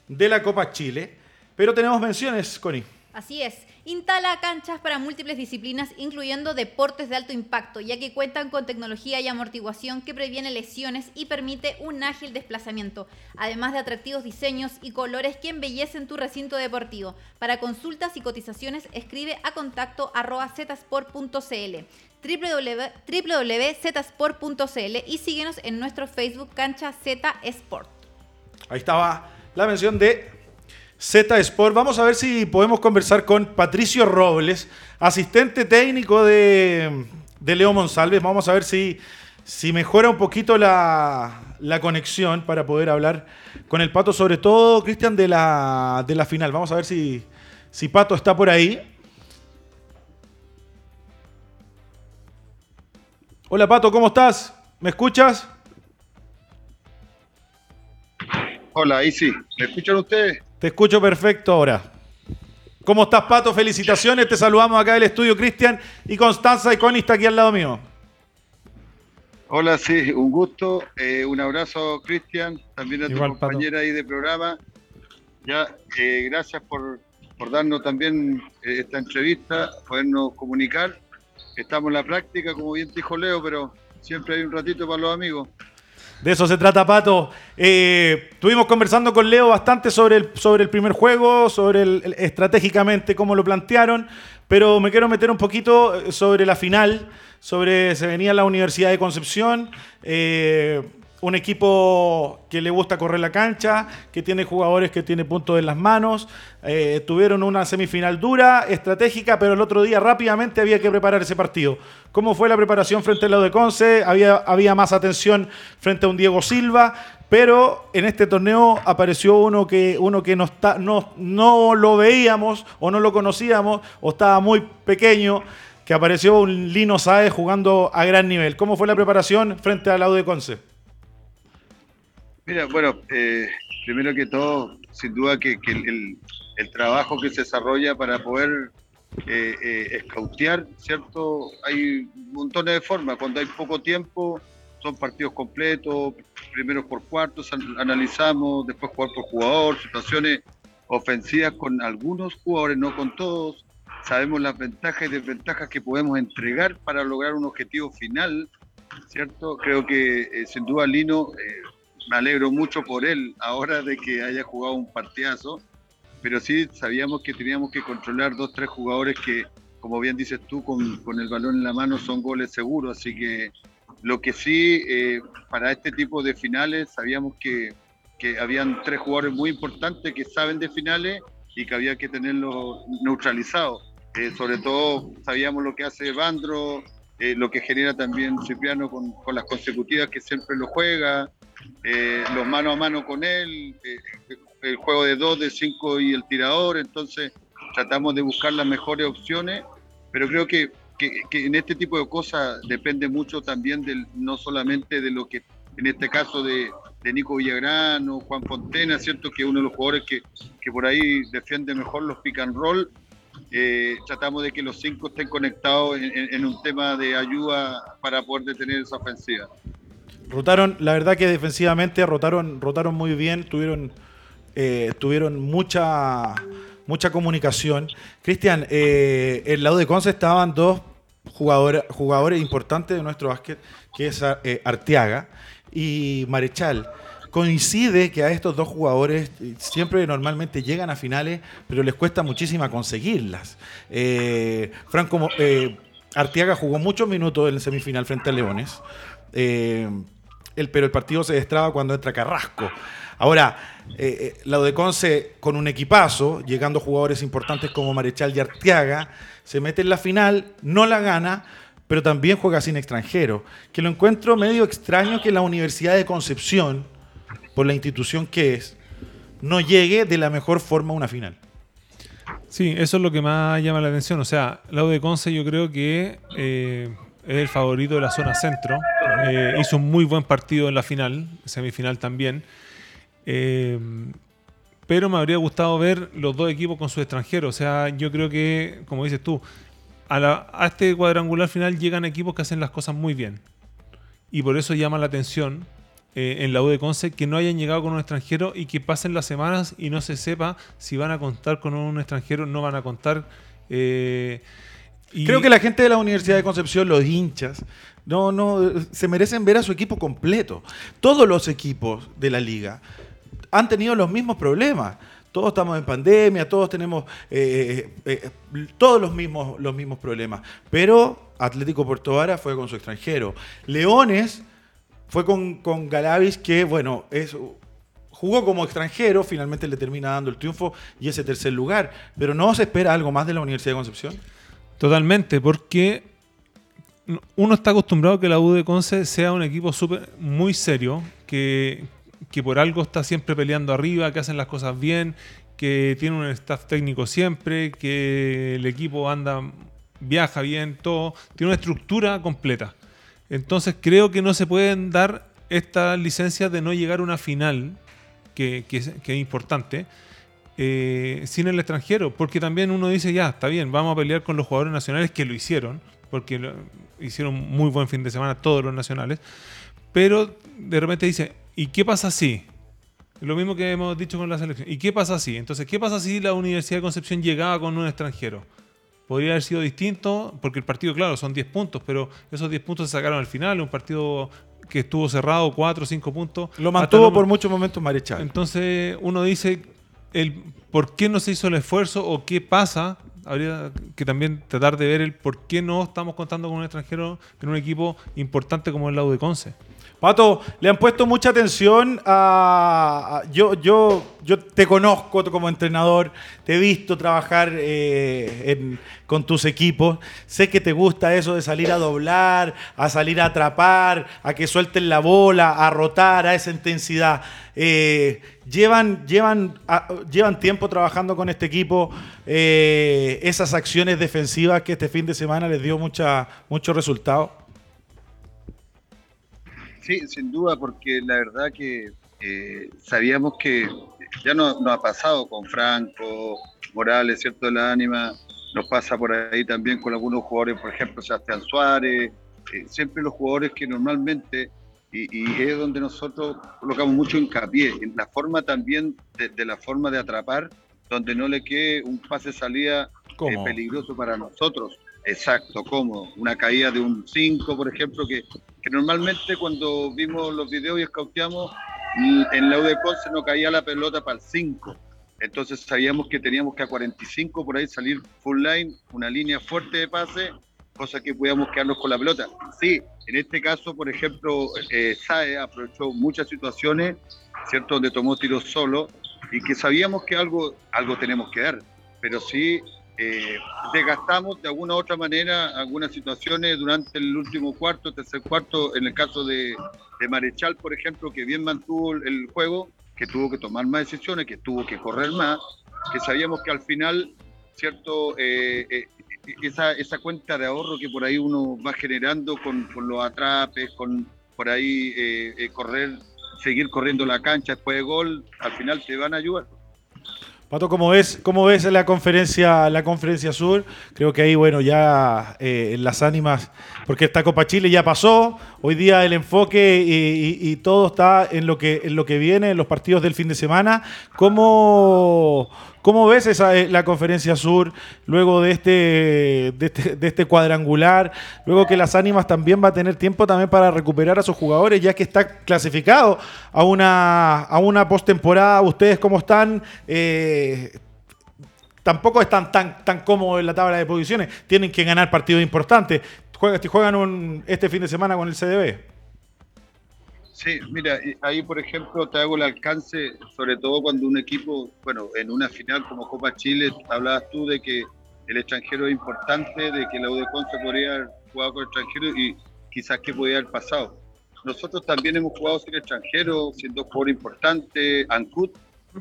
de la Copa Chile. Pero tenemos menciones, Connie. Así es. Instala canchas para múltiples disciplinas, incluyendo deportes de alto impacto, ya que cuentan con tecnología y amortiguación que previene lesiones y permite un ágil desplazamiento, además de atractivos diseños y colores que embellecen tu recinto deportivo. Para consultas y cotizaciones, escribe a contacto arroba zsport.cl www.zsport.cl y síguenos en nuestro Facebook Cancha Z Sport. Ahí estaba la mención de Z Sport. Vamos a ver si podemos conversar con Patricio Robles, asistente técnico de, Leo Monsalves. Vamos a ver si, si mejora un poquito la, conexión para poder hablar con el Pato, sobre todo, Cristian, de la, de la final. Vamos a ver si, si Pato está por ahí. Hola Pato, ¿cómo estás? ¿Me escuchas? Hola, ahí sí. ¿Me escuchan ustedes? Te escucho perfecto ahora. ¿Cómo estás, Pato? Felicitaciones. Te saludamos acá del estudio, Cristian. Y Constanza y Connie está aquí al lado mío. Hola, sí, un gusto. Eh, un abrazo, Cristian. También a tu compañera ahí de programa. Ya, eh, gracias por, por, darnos también eh, esta entrevista, podernos comunicar. Estamos en la práctica, como bien dijo Leo, pero siempre hay un ratito para los amigos. De eso se trata, Pato. Eh, estuvimos conversando con Leo bastante sobre el, sobre el primer juego, sobre el, estratégicamente cómo lo plantearon, pero me quiero meter un poquito eh, sobre la final, sobre se venía la Universidad de Concepción. Eh, un equipo que le gusta correr la cancha, que tiene jugadores que tiene puntos en las manos. Eh, tuvieron una semifinal dura, estratégica, pero el otro día rápidamente había que preparar ese partido. ¿Cómo fue la preparación frente al lado de Conce? Había, había más atención frente a un Diego Silva, pero en este torneo apareció uno que, uno que no, está, no, no lo veíamos o no lo conocíamos o estaba muy pequeño que apareció un Lino Saez jugando a gran nivel. ¿Cómo fue la preparación frente al lado de Conce? Mira, bueno, eh, primero que todo, sin duda que, el, trabajo que se desarrolla para poder eh, eh, escautear, ¿cierto? Hay montones de formas. Cuando hay poco tiempo, son partidos completos, primeros por cuartos, analizamos, después jugar por jugador, situaciones ofensivas con algunos jugadores, no con todos. Sabemos las ventajas y desventajas que podemos entregar para lograr un objetivo final, ¿cierto? Creo que eh, sin duda Lino me alegro mucho por él ahora de que haya jugado un partidazo, pero sí sabíamos que teníamos que controlar dos, tres jugadores que, como bien dices tú, con, con el balón en la mano son goles seguros, así que lo que sí, eh, para este tipo de finales sabíamos que, que habían tres jugadores muy importantes que saben de finales y que había que tenerlos neutralizados. Eh, sobre todo sabíamos lo que hace Bandro, eh, lo que genera también Cipriano con, con, las consecutivas que siempre lo juega, eh, los mano a mano con él, eh, el juego de dos, de cinco y el tirador, entonces tratamos de buscar las mejores opciones, pero creo que, que, en este tipo de cosas depende mucho también del, no solamente de lo que, en este caso de, Nico Villagrán o Juan Fontena, ¿cierto? Que uno de los jugadores que, que por ahí defiende mejor los pick and roll, eh, tratamos de que los cinco estén conectados en, en, un tema de ayuda para poder detener esa ofensiva. Rotaron, la verdad que defensivamente rotaron, rotaron muy bien, tuvieron, eh, tuvieron mucha, mucha comunicación. Cristian, eh, el lado de Conce estaban dos jugadores, jugadores importantes de nuestro básquet, que es eh, Arteaga y Marechal. Coincide que a estos dos jugadores siempre normalmente llegan a finales, pero les cuesta muchísimo conseguirlas. Franco Arteaga jugó muchos minutos en el semifinal frente a Leones pero el partido se destraba cuando entra Carrasco. Ahora, eh, eh, de Conce con un equipazo, llegando jugadores importantes como Marechal y Arteaga, se mete en la final, no la gana, pero también juega sin extranjero. Que lo encuentro medio extraño que la Universidad de Concepción, por la institución que es, no llegue de la mejor forma a una final. Sí, eso es lo que más llama la atención. O sea, la de Conce yo creo que eh, es el favorito de la zona centro. Eh, hizo un muy buen partido en la final, semifinal también. Eh, pero me habría gustado ver los dos equipos con su extranjero. O sea, yo creo que, como dices tú, a, la- este cuadrangular final llegan equipos que hacen las cosas muy bien. Y por eso llama la atención eh, en la U de Conce que no hayan llegado con un extranjero y que pasen las semanas y no se sepa si van a contar con un extranjero, no van a contar. Creo que la gente de la Universidad de Concepción, los hinchas, no, no, se merecen ver a su equipo completo. Todos los equipos de la liga han tenido los mismos problemas. Todos estamos en pandemia, todos tenemos eh, eh, eh, todos los mismos, los mismos problemas. Pero Atlético Puerto Vara fue con su extranjero. Leones fue con, con Galavis, que bueno, es, jugó como extranjero, finalmente le termina dando el triunfo y ese tercer lugar. Pero no se espera algo más de la Universidad de Concepción. Totalmente, porque uno está acostumbrado a que la U de Conce sea un equipo súper muy serio, que, que por algo está siempre peleando arriba, que hacen las cosas bien, que tiene un staff técnico siempre, que el equipo anda, viaja bien, todo, tiene una estructura completa. Entonces creo que no se pueden dar estas licencias de no llegar a una final, que, que es importante, eh, sin el extranjero, porque también uno dice, ya, está bien, vamos a pelear con los jugadores nacionales que lo hicieron, porque lo- hicieron muy buen fin de semana todos los nacionales, pero de repente dice, ¿y qué pasa si? Lo mismo que hemos dicho con la selección. ¿Y qué pasa si? Entonces, ¿qué pasa si la Universidad de Concepción llegaba con un extranjero? Podría haber sido distinto, porque el partido, claro, son 10 puntos, pero esos 10 puntos se sacaron al final, un partido que estuvo cerrado, 4 o 5 puntos. Lo mantuvo no- por muchos momentos Marechal. entonces uno dice el por qué no se hizo el esfuerzo o qué pasa. Habría que también tratar de ver el por qué no estamos contando con un extranjero en un equipo importante como el Lau de Conce. Pato, le han puesto mucha atención a... yo, yo, yo te conozco como entrenador, te he visto trabajar eh, con tus equipos, sé que te gusta eso de salir a doblar, a salir a atrapar, a que suelten la bola, a rotar, a esa intensidad. Eh, llevan, llevan, llevan tiempo trabajando con este equipo, eh, esas acciones defensivas que este fin de semana les dio mucha, muchos resultados. Sí, sin duda, porque la verdad que eh, sabíamos que ya no- nos ha pasado con Franco, Morales, ¿cierto? De la ánima, nos pasa por ahí también con algunos jugadores, por ejemplo, Sebastián Suárez, eh, siempre los jugadores que normalmente, y, y es donde nosotros colocamos mucho hincapié, en la forma también, de, de la forma de atrapar, donde no le quede un pase salida eh, peligroso para nosotros. Exacto, como una caída de un 5, por ejemplo, que, normalmente cuando vimos los videos y escauteamos, y en la U de Conce no caía la pelota para el 5. Entonces sabíamos que teníamos que a 45 por ahí salir full line, una línea fuerte de pase, cosa que podíamos quedarnos con la pelota. Sí, en este caso, por ejemplo, eh, Sae aprovechó muchas situaciones, ¿cierto? Donde tomó tiros solo y que sabíamos que algo, algo tenemos que dar, pero sí eh, desgastamos de alguna u otra manera algunas situaciones durante el último cuarto, tercer cuarto, en el caso de, de Marechal, por ejemplo, que bien mantuvo el, juego, que tuvo que tomar más decisiones, que tuvo que correr más, que sabíamos que al final, ¿cierto? Eh, eh, esa, esa cuenta de ahorro que por ahí uno va generando con, con los atrapes, con por ahí eh, eh, correr, seguir corriendo la cancha después de gol, al final te van a ayudar. Pato, ¿cómo ves, cómo ves la conferencia, la conferencia sur? Creo que ahí, bueno, ya eh, en las ánimas, porque esta Copa Chile ya pasó, hoy día el enfoque y todo está en lo que en lo que viene, en los partidos del fin de semana. ¿Cómo, cómo ves esa, eh, la conferencia sur luego de este, de este, de este cuadrangular? Luego que las ánimas también va a tener tiempo también para recuperar a sus jugadores, ya que está clasificado a una, a una postemporada. ¿Ustedes cómo están? Eh, tampoco están tan, tan cómodos en la tabla de posiciones. Tienen que ganar partidos importantes. Juegan, juegan un- este fin de semana con el CDB. Sí, mira, ahí por ejemplo te hago el alcance, sobre todo cuando un equipo, bueno, en una final como Copa Chile, hablabas tú de que el extranjero es importante, de que la U de Conce podría haber jugado con extranjero y quizás que podía haber pasado. Nosotros también hemos jugado sin extranjero, siendo jugador importante, Ancud,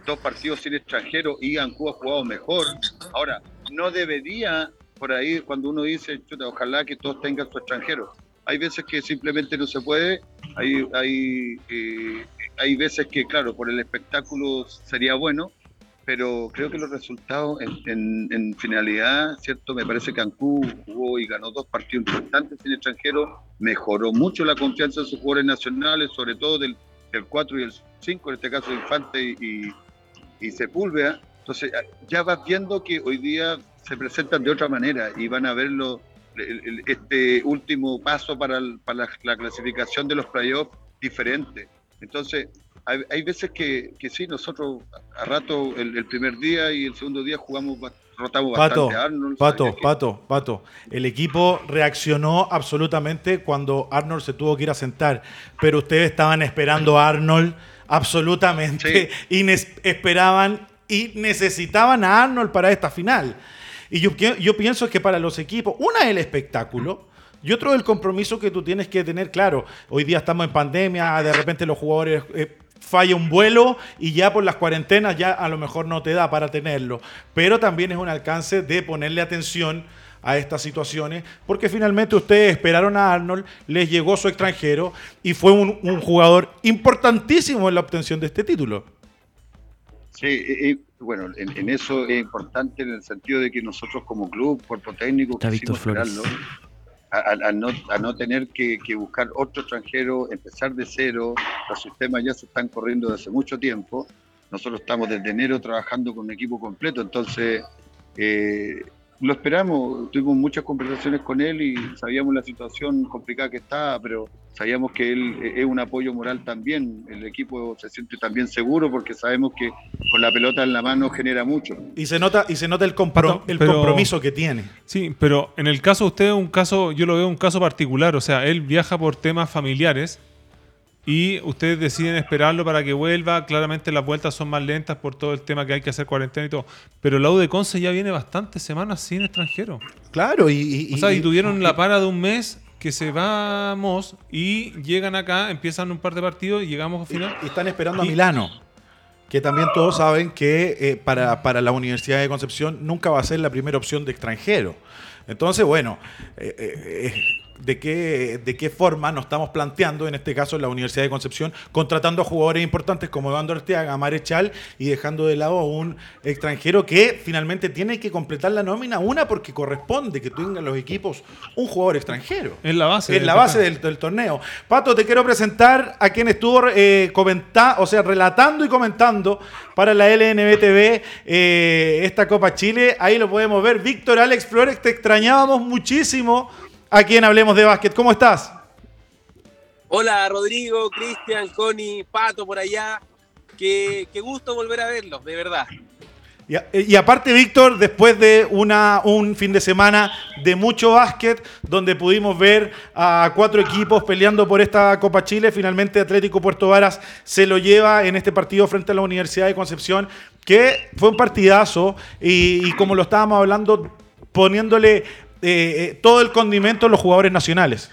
dos partidos sin extranjeros y Ancú ha jugado mejor. Ahora, no debería, por ahí, cuando uno dice, ojalá que todos tengan su extranjero. Hay veces que simplemente no se puede, hay, hay, eh, hay veces que, claro, por el espectáculo sería bueno, pero creo que los resultados en, finalidad, ¿cierto? Me parece que Ancú jugó y ganó dos partidos importantes en extranjero, mejoró mucho la confianza de sus jugadores nacionales, sobre todo del, del 4 y el 5, en este caso Infante y, y Sepúlveda. Entonces ya vas viendo que hoy día se presentan de otra manera y van a verlo este último paso para, para la, clasificación de los playoffs diferente. Entonces, hay, veces que, que, sí, nosotros a rato el, primer día y el segundo día jugamos, rotamos Pato, bastante Arnold. Pato, Pato, Pato. El equipo reaccionó absolutamente cuando Arnold se tuvo que ir a sentar, pero ustedes estaban esperando a Arnold absolutamente y esperaban y necesitaban a Arnold para esta final. Y yo, pienso que para los equipos, una es el espectáculo, y otro es el compromiso que tú tienes que tener claro. Hoy día estamos en pandemia, de repente los jugadores eh, falla un vuelo y ya por las cuarentenas ya a lo mejor no te da para tenerlo. Pero también es un alcance de ponerle atención a estas situaciones, porque finalmente ustedes esperaron a Arnold, les llegó su extranjero y fue un, jugador importantísimo en la obtención de este título. Sí, bueno, en, eso es importante en el sentido de que nosotros como club, cuerpo técnico, quisimos esperarlo a, no, a no tener que, buscar otro extranjero, empezar de cero, los sistemas ya se están corriendo desde hace mucho tiempo, nosotros estamos desde enero trabajando con un equipo completo, entonces eh, lo esperamos, tuvimos muchas conversaciones con él y sabíamos la situación complicada que estaba, pero sabíamos que él es un apoyo moral también. El equipo se siente también seguro porque sabemos que con la pelota en la mano genera mucho. Y se nota, y se nota el, el compromiso que tiene. Sí, pero en el caso de usted, un caso, yo lo veo un caso particular. O sea, él viaja por temas familiares y ustedes deciden esperarlo para que vuelva. Claramente las vueltas son más lentas por todo el tema que hay que hacer cuarentena y todo. Pero la U de Conce ya viene bastantes semanas sin extranjero. Claro, y, o sea, y tuvieron la para de un mes que se vamos y llegan acá, empiezan un par de partidos y llegamos al final. Y están esperando a Milano, que también todos saben que eh, para, para, la Universidad de Concepción nunca va a ser la primera opción de extranjero. Entonces, bueno, eh, eh, de qué, de qué forma nos estamos planteando, en este caso en la Universidad de Concepción, contratando a jugadores importantes como Evandro Arteaga, Marechal y dejando de lado a un extranjero que finalmente tiene que completar la nómina, una porque corresponde que tengan los equipos un jugador extranjero. Es la base. Es la base del, torneo. Pato, te quiero presentar a quien estuvo eh, comentando, o sea, relatando y comentando para la LNBTV eh, esta Copa Chile. Ahí lo podemos ver. Víctor Alex Flores, te extrañábamos muchísimo aquí en Hablemos de Básquet. ¿Cómo estás? Hola Rodrigo, Cristian, Connie, Pato por allá. Qué, gusto volver a verlos, de verdad. Y, aparte, Víctor, después de una, un fin de semana de mucho básquet, donde pudimos ver a cuatro equipos peleando por esta Copa Chile, finalmente Atlético Puerto Varas se lo lleva en este partido frente a la Universidad de Concepción, que fue un partidazo y como lo estábamos hablando, poniéndole eh, eh, todo el condimento en los jugadores nacionales.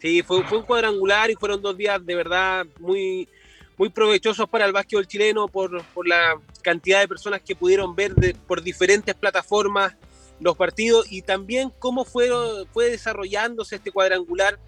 Sí, fue, un cuadrangular y fueron dos días de verdad muy, muy provechosos para el básquetbol chileno por, la cantidad de personas que pudieron ver por diferentes plataformas los partidos y también cómo fue, fue desarrollándose este cuadrangular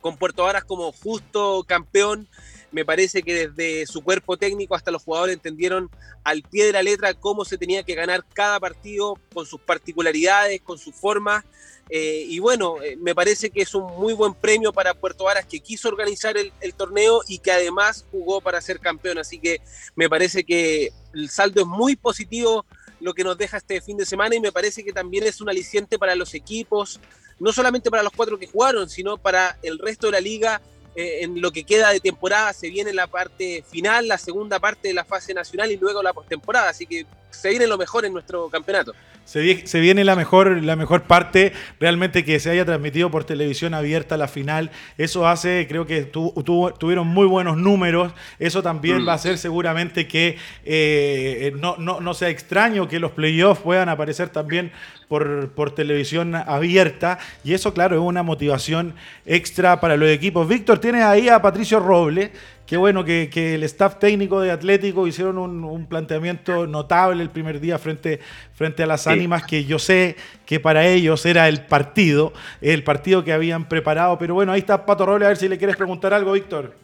con Puerto Varas como justo campeón me parece que desde su cuerpo técnico hasta los jugadores entendieron al pie de la letra cómo se tenía que ganar cada partido con sus particularidades, con sus formas. Eh, y bueno, eh, me parece que es un muy buen premio para Puerto Varas que quiso organizar el, torneo y que además jugó para ser campeón. Así que me parece que el saldo es muy positivo lo que nos deja este fin de semana y me parece que también es un aliciente para los equipos, no solamente para los cuatro que jugaron, sino para el resto de la liga eh, en lo que queda de temporada se viene la parte final, la segunda parte de la fase nacional y luego la postemporada. Así que se viene lo mejor en nuestro campeonato. Se, viene la mejor, la mejor parte, realmente que se haya transmitido por televisión abierta la final. Eso hace, creo que tuvieron muy buenos números. Eso también va a hacer seguramente que eh, no, no, no, sea extraño que los playoffs puedan aparecer también por, por televisión abierta. Y eso, claro, es una motivación extra para los equipos. Víctor, tienes ahí a Patricio Robles. Qué bueno que, que el staff técnico de Atlético hicieron un, un planteamiento notable el primer día frente, frente a las Sí. ánimas, que yo sé que para ellos era el partido, el partido que habían preparado. Pero bueno, ahí está Pato Robles, a ver si le quieres preguntar algo, Víctor.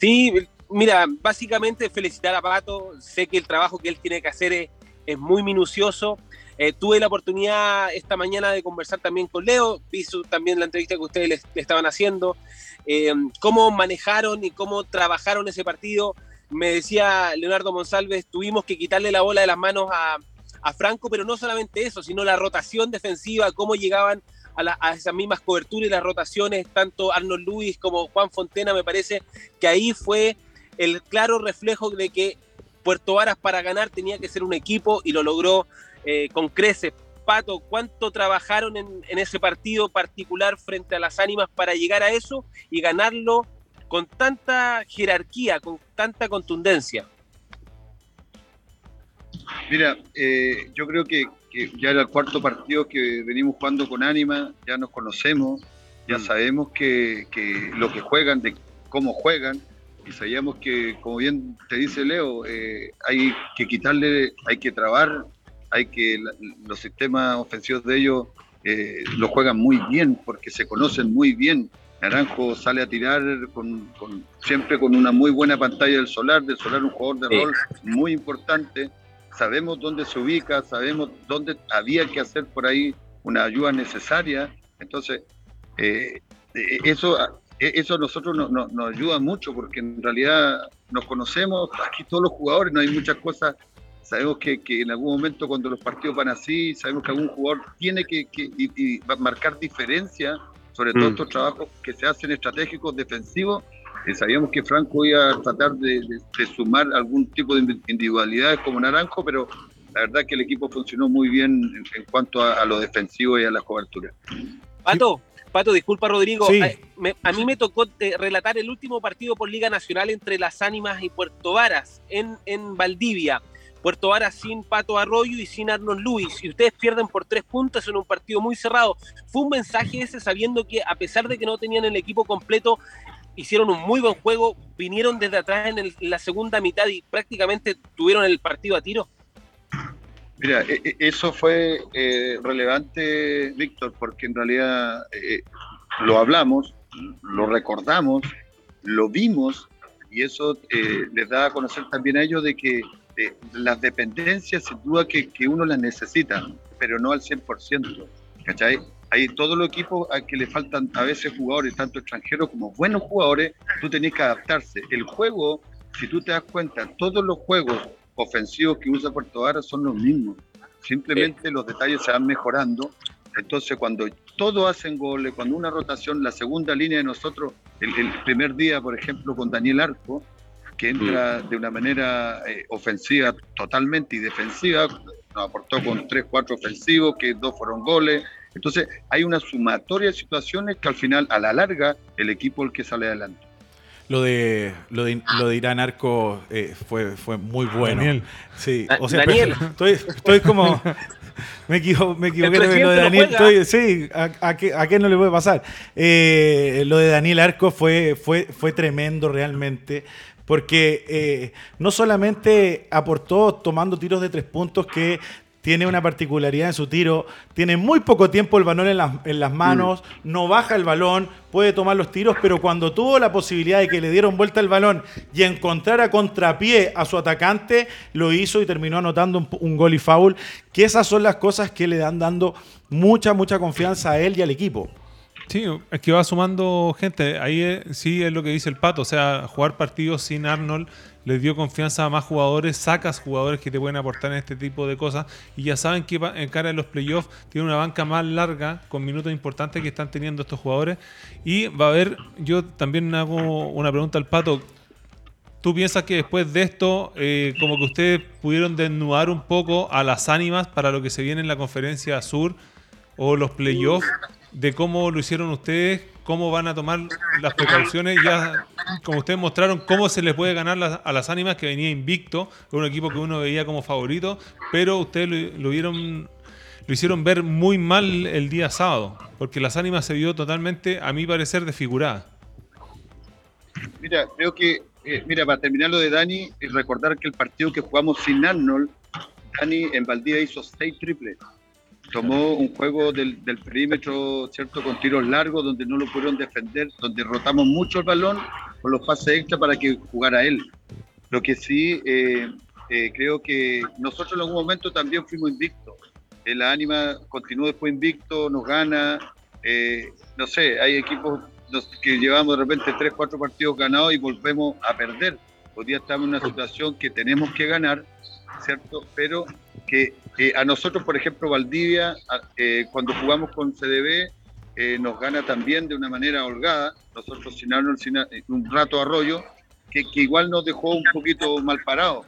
Sí, mira, básicamente felicitar a Pato. Sé que el trabajo que él tiene que hacer es, es muy minucioso. Eh, tuve la oportunidad esta mañana de conversar también con Leo, vi también la entrevista que ustedes le, estaban haciendo, eh, cómo manejaron y cómo trabajaron ese partido. Me decía Leonardo Monsalves, tuvimos que quitarle la bola de las manos a, a Franco, pero no solamente eso, sino la rotación defensiva, cómo llegaban a, la- a esas mismas coberturas y las rotaciones, tanto Arnold Luis como Juan Fontena, me parece que ahí fue el claro reflejo de que Puerto Varas para ganar tenía que ser un equipo y lo logró eh, con creces. Pato, ¿cuánto trabajaron en, en ese partido particular frente a las ánimas para llegar a eso y ganarlo con tanta jerarquía, con tanta contundencia? Mira, eh, yo creo que, que ya era el cuarto partido que venimos jugando con Ánima, ya nos conocemos, ya sabemos que, que lo que juegan, de cómo juegan, y sabíamos que, como bien te dice Leo, eh, hay que quitarle, hay que trabar, hay que la- los sistemas ofensivos de ellos eh, lo juegan muy bien porque se conocen muy bien. Naranjo sale a tirar con, con- siempre con una muy buena pantalla del Solar, del Solar un jugador de rol muy importante. Sabemos dónde se ubica, sabemos dónde había que hacer por ahí una ayuda necesaria. Entonces, eh, eh, eso, eh, eso a nosotros nos, nos- nos ayuda mucho porque en realidad nos conocemos, aquí todos los jugadores, no hay muchas cosas. Sabemos que, que en algún momento cuando los partidos van así, sabemos que algún jugador tiene que, que- y- y va a marcar diferencia, sobre todo Mm. estos trabajos que se hacen estratégicos, defensivos. Eh, sabíamos que Franco iba a tratar de, de- de sumar algún tipo de individualidades como Naranjo, pero la verdad que el equipo funcionó muy bien en, en cuanto a, a lo defensivo y a las coberturas. Pato, Pato, disculpa Rodrigo, Sí. a, me- a mí me tocó eh, relatar el último partido por Liga Nacional entre Las Ánimas y Puerto Varas en, en Valdivia. Puerto Varas sin Pato Arroyo y sin Arnold Luis. Y ustedes pierden por tres puntos en un partido muy cerrado. Fue un mensaje ese sabiendo que a pesar de que no tenían el equipo completo, hicieron un muy buen juego, vinieron desde atrás en, la segunda mitad y prácticamente tuvieron el partido a tiro. Mira, e- e- eso fue eh, relevante, Víctor, porque en realidad eh, lo hablamos, lo recordamos, lo vimos, y eso eh, les da a conocer también a ellos de que eh, las dependencias, sin duda que, que uno las necesita, pero no al 100%. ¿Cachai? Hay todos los equipos a que le faltan a veces jugadores, tanto extranjeros como buenos jugadores, tú tenés que adaptarse. El juego, si tú te das cuenta, todos los juegos ofensivos que usa Puerto Varas son los mismos. Simplemente los detalles se van mejorando. Entonces, cuando todos hacen goles, cuando una rotación, la segunda línea de nosotros, el, el primer día, por ejemplo, con Daniel Arco, que entra de una manera eh, ofensiva totalmente y defensiva, nos aportó con 3-4 ofensivos, que dos fueron goles. Entonces, hay una sumatoria de situaciones que al final, a la larga, el equipo es el que sale adelante. Lo de, lo de, lo de Irán Arco eh, fue, fue muy bueno. Daniel. Sí, o sea, Daniel. pero estoy, estoy como. Me, equivo- me equivoqué lo de Daniel. Estoy- sí, ¿a, a qué, a qué no le puede pasar? Eh, lo de Daniel Arco fue, fue, fue tremendo realmente. Porque eh, no solamente aportó tomando tiros de tres puntos que tiene una particularidad en su tiro, tiene muy poco tiempo el balón en las, en las manos, no baja el balón, puede tomar los tiros, pero cuando tuvo la posibilidad de que le dieron vuelta el balón y encontrara contrapié a su atacante, lo hizo y terminó anotando un, un gol y foul, que esas son las cosas que le dan dando mucha, mucha confianza a él y al equipo. Sí, que va sumando gente. Ahí eh, sí es lo que dice el pato. O sea, jugar partidos sin Arnold les dio confianza a más jugadores, sacas jugadores que te pueden aportar en este tipo de cosas. Y ya saben que en cara de los playoffs tiene una banca más larga, con minutos importantes que están teniendo estos jugadores. Y va a haber, yo también hago una pregunta al pato. ¿Tú piensas que después de esto, eh, como que ustedes pudieron desnudar un poco a las ánimas para lo que se viene en la conferencia sur o los playoffs, de cómo lo hicieron ustedes, cómo van a tomar las precauciones? Ya, como ustedes mostraron, cómo se les puede ganar a las ánimas que venía invicto, un equipo que uno veía como favorito, pero ustedes lo, lo vieron lo hicieron ver muy mal el día sábado, porque las ánimas se vio totalmente, a mi parecer, desfigurada. Mira, creo que, eh, mira, para terminar lo de Dani, recordar que el partido que jugamos sin Arnold, Dani en Valdivia hizo seis triples. Tomó un juego del, del perímetro, ¿cierto? Con tiros largos, donde no lo pudieron defender, donde rotamos mucho el balón con los pases extra para que jugara él. Lo que sí, eh, eh, creo que nosotros en algún momento también fuimos invictos. Eh, la Ánima continuó después invicto, nos gana. eh, no sé, hay equipos que llevamos de repente tres, cuatro partidos ganados y volvemos a perder. Hoy día estamos en una situación que tenemos que ganar, ¿cierto? Pero que eh, a nosotros, por ejemplo, Valdivia, eh, cuando jugamos con CDB, eh, nos gana también de una manera holgada. Nosotros sin un rato arroyo, que, que igual nos dejó un poquito mal parados.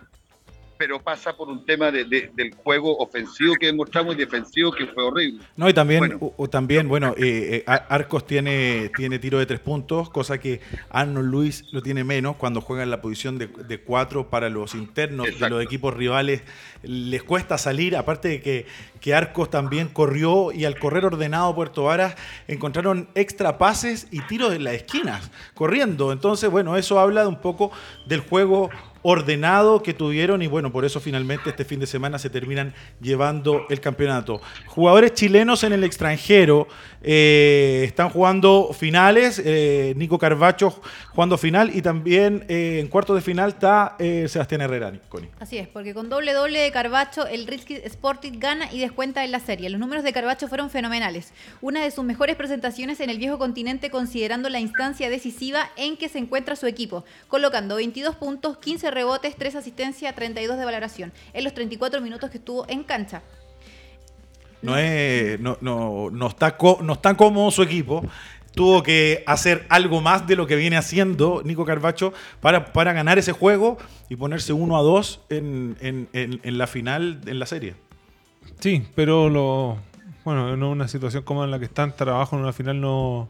Pero pasa por un tema de- de- del juego ofensivo que demostramos y defensivo que fue horrible. No, y también, Bueno. u- también bueno, eh, eh, Ar- Arcos tiene, tiene tiro de tres puntos, cosa que Arnold Luis lo tiene menos cuando juega en la posición de, de cuatro para los internos de Exacto. los equipos rivales. Les cuesta salir, aparte de que, que Arcos también corrió y al correr ordenado Puerto Varas encontraron extra pases y tiros en las esquinas, corriendo. Entonces, bueno, eso habla de un poco del juego ordenado que tuvieron y bueno, por eso finalmente este fin de semana se terminan llevando el campeonato. Jugadores chilenos en el extranjero eh, están jugando finales, eh, Nico Carvacho jugando final y también eh, en cuartos de final está Sebastián Herrera. Así es, porque con doble doble de Carbacho, el Risky Sporting gana y descuenta en la serie. Los números de Carbacho fueron fenomenales. Una de sus mejores presentaciones en el viejo continente considerando la instancia decisiva en que se encuentra su equipo, colocando 22 puntos, 15 rebotes, 3 asistencias, 32 de valoración en los 34 minutos que estuvo en cancha. No, es, no, no, no, está co- no está cómodo su equipo. Tuvo que hacer algo más de lo que viene haciendo Nico Carvacho para, para ganar ese juego y ponerse 1 a 2 en, en- en- en la final, en la serie. Sí, pero lo bueno, en una situación como en la que están, trabajo en una final no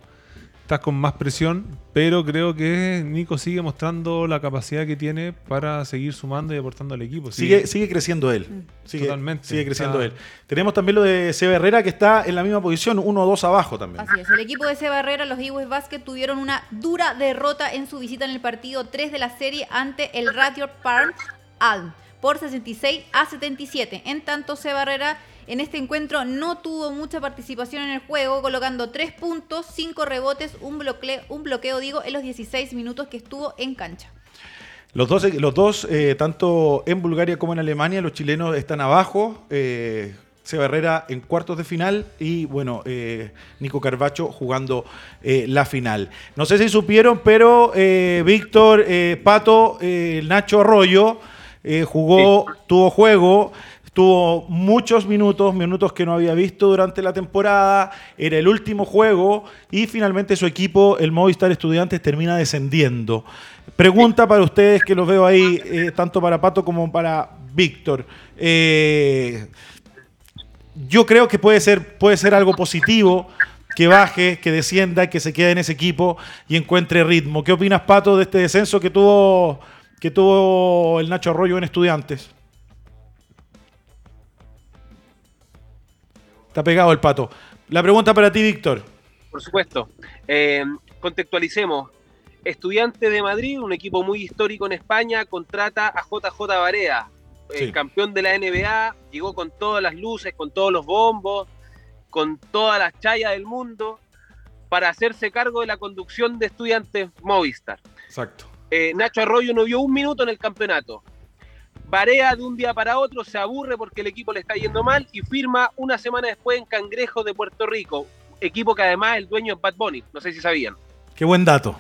estás con más presión, pero creo que Nico sigue mostrando la capacidad que tiene para seguir sumando y aportando al equipo. Sigue, sigue creciendo él. Sigue, Totalmente. Sigue creciendo Está- él. Tenemos también lo de Seba Herrera que está en la misma posición, 1 o 2 abajo también. Así es, el equipo de Seba Herrera, los Iwes Basket, tuvieron una dura derrota en su visita en el partido 3 de la serie ante el Radio Park Alm por 66 a 77. En tanto, Seba Herrera en este encuentro no tuvo mucha participación en el juego, colocando 3 puntos, 5 rebotes, un bloqueo, un bloqueo digo, en los 16 minutos que estuvo en cancha. Los dos, los dos eh, tanto en Bulgaria como en Alemania, los chilenos están abajo. Eh, Seba Herrera en cuartos de final y bueno, eh, Nico Carvacho jugando eh, la final. No sé si supieron, pero eh, Víctor, eh, Pato, eh, Nacho Arroyo eh, jugó, tuvo juego, tuvo muchos minutos, minutos que no había visto durante la temporada, era el último juego y finalmente su equipo, el Movistar Estudiantes, termina descendiendo. Pregunta para ustedes que los veo ahí, eh, tanto para Pato como para Víctor. Eh, yo creo que puede ser, puede ser algo positivo que baje, que descienda, que se quede en ese equipo y encuentre ritmo. ¿Qué opinas, Pato, de este descenso que tuvo, que tuvo el Nacho Arroyo en Estudiantes? Está pegado el Pato. La pregunta para ti, Víctor. Por supuesto. Eh, contextualicemos. Estudiante de Madrid, un equipo muy histórico en España, contrata a JJ Barea, el campeón de la NBA, llegó con todas las luces, con todos los bombos, con todas las chayas del mundo, para hacerse cargo de la conducción de estudiantes Movistar. Exacto. Eh, Nacho Arroyo no vio un minuto en el campeonato. Barea de un día para otro se aburre porque el equipo le está yendo mal y firma una semana después en Cangrejo de Puerto Rico, equipo que además el dueño es Bad Bunny, no sé si sabían. Qué buen dato.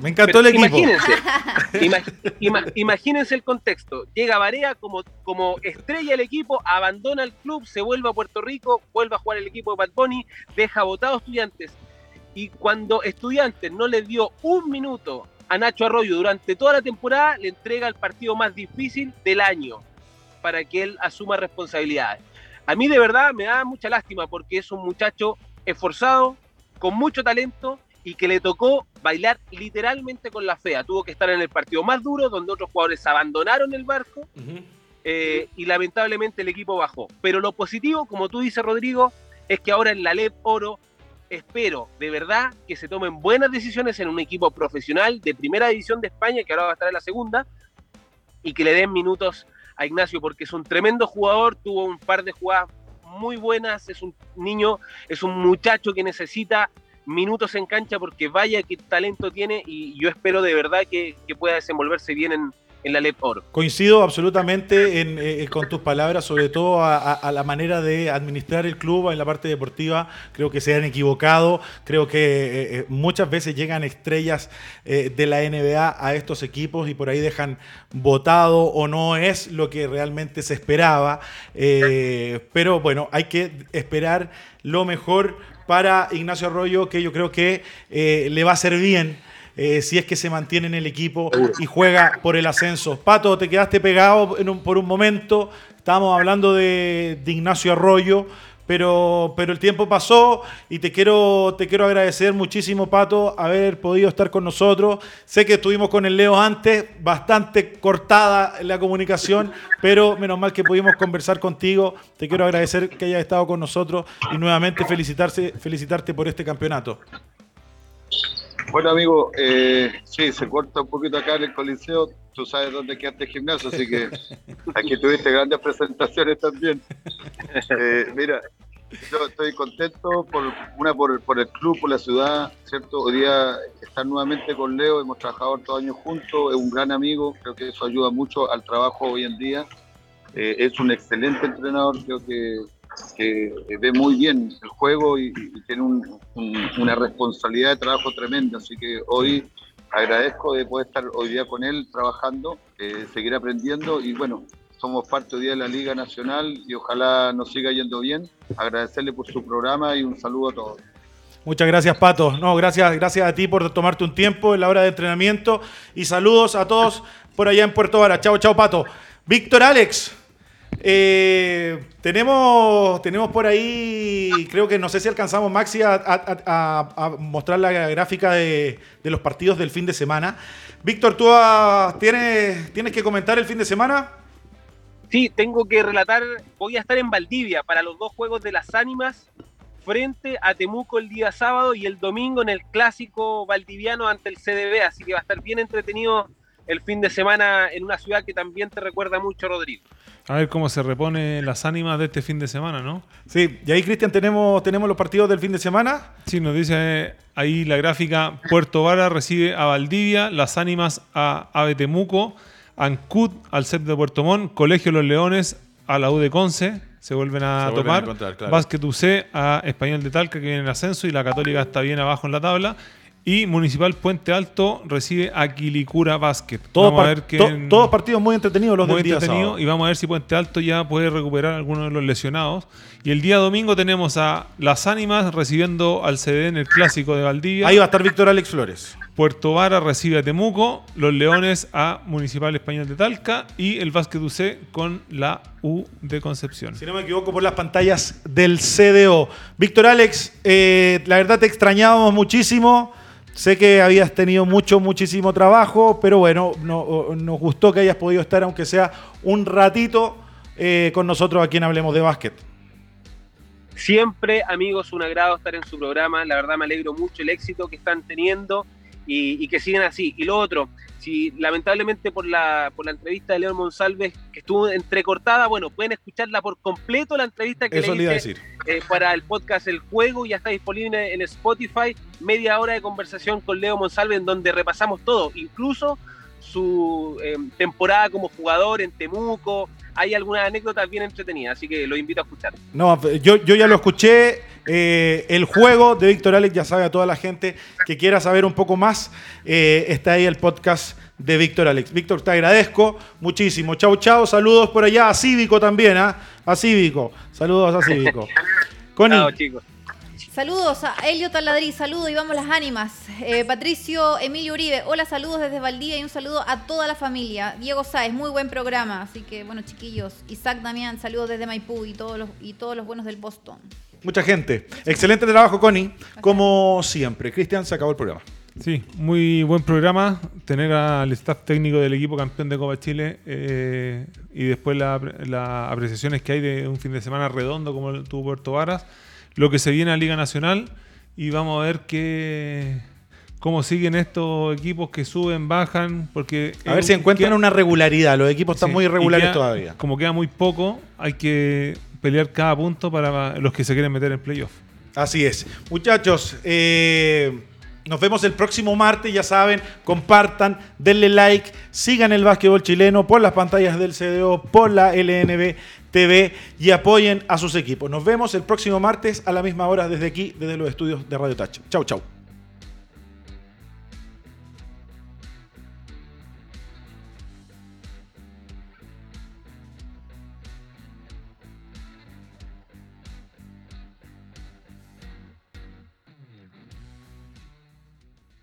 Me encantó Pero el equipo. Imagínense, ima- ima- imagínense el contexto. Llega Barea como, como estrella del equipo, abandona el club, se vuelve a Puerto Rico, vuelve a jugar el equipo de Bad Bunny, deja votado a estudiantes. Y cuando estudiantes no le dio un minuto a Nacho Arroyo durante toda la temporada, le entrega el partido más difícil del año para que él asuma responsabilidades. A mí de verdad me da mucha lástima porque es un muchacho esforzado, con mucho talento y que le tocó bailar literalmente con la fea. Tuvo que estar en el partido más duro, donde otros jugadores abandonaron el barco eh, y lamentablemente el equipo bajó. Pero lo positivo, como tú dices, Rodrigo, es que ahora en la LEP Oro espero de verdad que se tomen buenas decisiones en un equipo profesional de primera división de España, que ahora va a estar en la segunda, y que le den minutos a Ignacio, porque es un tremendo jugador, tuvo un par de jugadas muy buenas, es un niño, es un muchacho que necesita minutos en cancha porque vaya qué talento tiene y yo espero de verdad que, pueda desenvolverse bien en, en la LEP Oro. Coincido absolutamente en, eh, con tus palabras, sobre todo a, la manera de administrar el club en la parte deportiva. Creo que se han equivocado. Creo que eh, eh muchas veces llegan estrellas eh, de la NBA a estos equipos y por ahí dejan votado o no es lo que realmente se esperaba. Eh, pero bueno, hay que esperar lo mejor para Ignacio Arroyo, que yo creo que le va a hacer bien eh, si es que se mantiene en el equipo y juega por el ascenso. Pato, te quedaste pegado un, por un momento. Estábamos hablando de, de Ignacio Arroyo. Pero, pero, el tiempo pasó y te quiero, te quiero agradecer muchísimo, Pato, haber podido estar con nosotros. Sé que estuvimos con el Leo antes, bastante cortada la comunicación, pero menos mal que pudimos conversar contigo. Te quiero agradecer que hayas estado con nosotros y nuevamente felicitarse, felicitarte por este campeonato. Bueno, amigo, eh, sí, se corta un poquito acá en el Coliseo. Tú sabes dónde quedaste el gimnasio, así que aquí tuviste grandes presentaciones también. Eh, mira, yo estoy contento por una por, el club, por la ciudad, ¿cierto? Hoy día estar nuevamente con Leo, hemos trabajado todos años juntos, es un gran amigo, creo que eso ayuda mucho al trabajo hoy en día. Eh, es un excelente entrenador, creo que que ve muy bien el juego y, tiene un, un, una responsabilidad de trabajo tremenda. Así que hoy agradezco de poder estar hoy día con él trabajando, eh, seguir aprendiendo y bueno, somos parte hoy día de la Liga Nacional y ojalá nos siga yendo bien. Agradecerle por su programa y un saludo a todos. Muchas gracias, Pato. No, gracias, gracias a ti por tomarte un tiempo en la hora de entrenamiento y saludos a todos por allá en Puerto Vara. Chao, chao, Pato. Víctor Alex, eh, tenemos, tenemos por ahí, creo que no sé si alcanzamos, Maxi, a, mostrar la gráfica de, de, los partidos del fin de semana. Víctor, ¿tú tienes, tienes que comentar el fin de semana? Sí, tengo que relatar, voy a estar en Valdivia para los dos Juegos de las Ánimas frente a Temuco el día sábado y el domingo en el clásico valdiviano ante el CDB, así que va a estar bien entretenido el fin de semana en una ciudad que también te recuerda mucho, Rodrigo. A ver cómo se repone las ánimas de este fin de semana, ¿no? Sí, y ahí, Cristian, tenemos, tenemos los partidos del fin de semana. Sí, nos dice ahí la gráfica, Puerto Vara recibe a Valdivia, las ánimas a Ave Temuco, Ancud al CEP de Puerto Montt, Colegio Los Leones a la U de Conce, se vuelven a se tomar, vuelven a claro. Básquet UC a Español de Talca que viene en ascenso y la Católica está bien abajo en la tabla. Y Municipal Puente Alto recibe a Quilicura Basket. Todos, vamos a ver to, todos partidos muy entretenidos los muy del entretenido, día Y vamos a ver si Puente Alto ya puede recuperar algunos de los lesionados. Y el día domingo tenemos a Las Ánimas recibiendo al CD en el Clásico de Valdivia. Ahí va a estar Víctor Alex Flores. Puerto Vara recibe a Temuco, los Leones a Municipal Español de Talca y el Básquet UC con la U de Concepción. Si no me equivoco, por las pantallas del CDO. Víctor Alex, eh, la verdad te extrañábamos muchísimo. Sé que habías tenido mucho, muchísimo trabajo, pero bueno, no, nos gustó que hayas podido estar, aunque sea un ratito, eh, con nosotros aquí en Hablemos de Básquet. Siempre, amigos, un agrado estar en su programa. La verdad me alegro mucho el éxito que están teniendo y, y que sigan así. Y lo otro, si lamentablemente por la, por la entrevista de León Monsalves, que estuvo entrecortada, bueno, pueden escucharla por completo la entrevista que Eso le hice decir. Eh, para el podcast El Juego, ya está disponible en Spotify, media hora de conversación con Leo Monsalves en donde repasamos todo, incluso su eh, temporada como jugador en Temuco, hay algunas anécdotas bien entretenidas, así que los invito a escuchar. No, yo, yo ya lo escuché, eh, el juego de Víctor Alex, ya sabe a toda la gente que quiera saber un poco más, eh, está ahí el podcast de Víctor Alex. Víctor, te agradezco muchísimo. Chau, chau, saludos por allá a Cívico también, ¿ah? A Cívico, saludos a Cívico. Connie. Chao, chicos. Saludos a Elio Taladrí, saludos y vamos las ánimas. Eh, Patricio Emilio Uribe, hola, saludos desde Valdivia y un saludo a toda la familia. Diego Sáez, muy buen programa, así que bueno, chiquillos. Isaac Damián, saludos desde Maipú y todos los, y todos los buenos del Boston. Mucha gente. Excelente trabajo, Connie, como siempre. Cristian, se acabó el programa. Sí, muy buen programa. Tener al staff técnico del equipo campeón de Copa Chile eh, y después las la apreciaciones que hay de un fin de semana redondo como tuvo Puerto Varas. Lo que se viene a Liga Nacional y vamos a ver qué, cómo siguen estos equipos que suben, bajan. porque A ver si encuentran queda- una regularidad. Los equipos están sí, muy irregulares queda- todavía. Como queda muy poco, hay que pelear cada punto para los que se quieren meter en playoff. Así es. Muchachos, eh, nos vemos el próximo martes, ya saben, compartan, denle like, sigan el básquetbol chileno por las pantallas del CDO, por la LNB TV y apoyen a sus equipos. Nos vemos el próximo martes a la misma hora desde aquí, desde los estudios de Radio Touch. Chau, chau.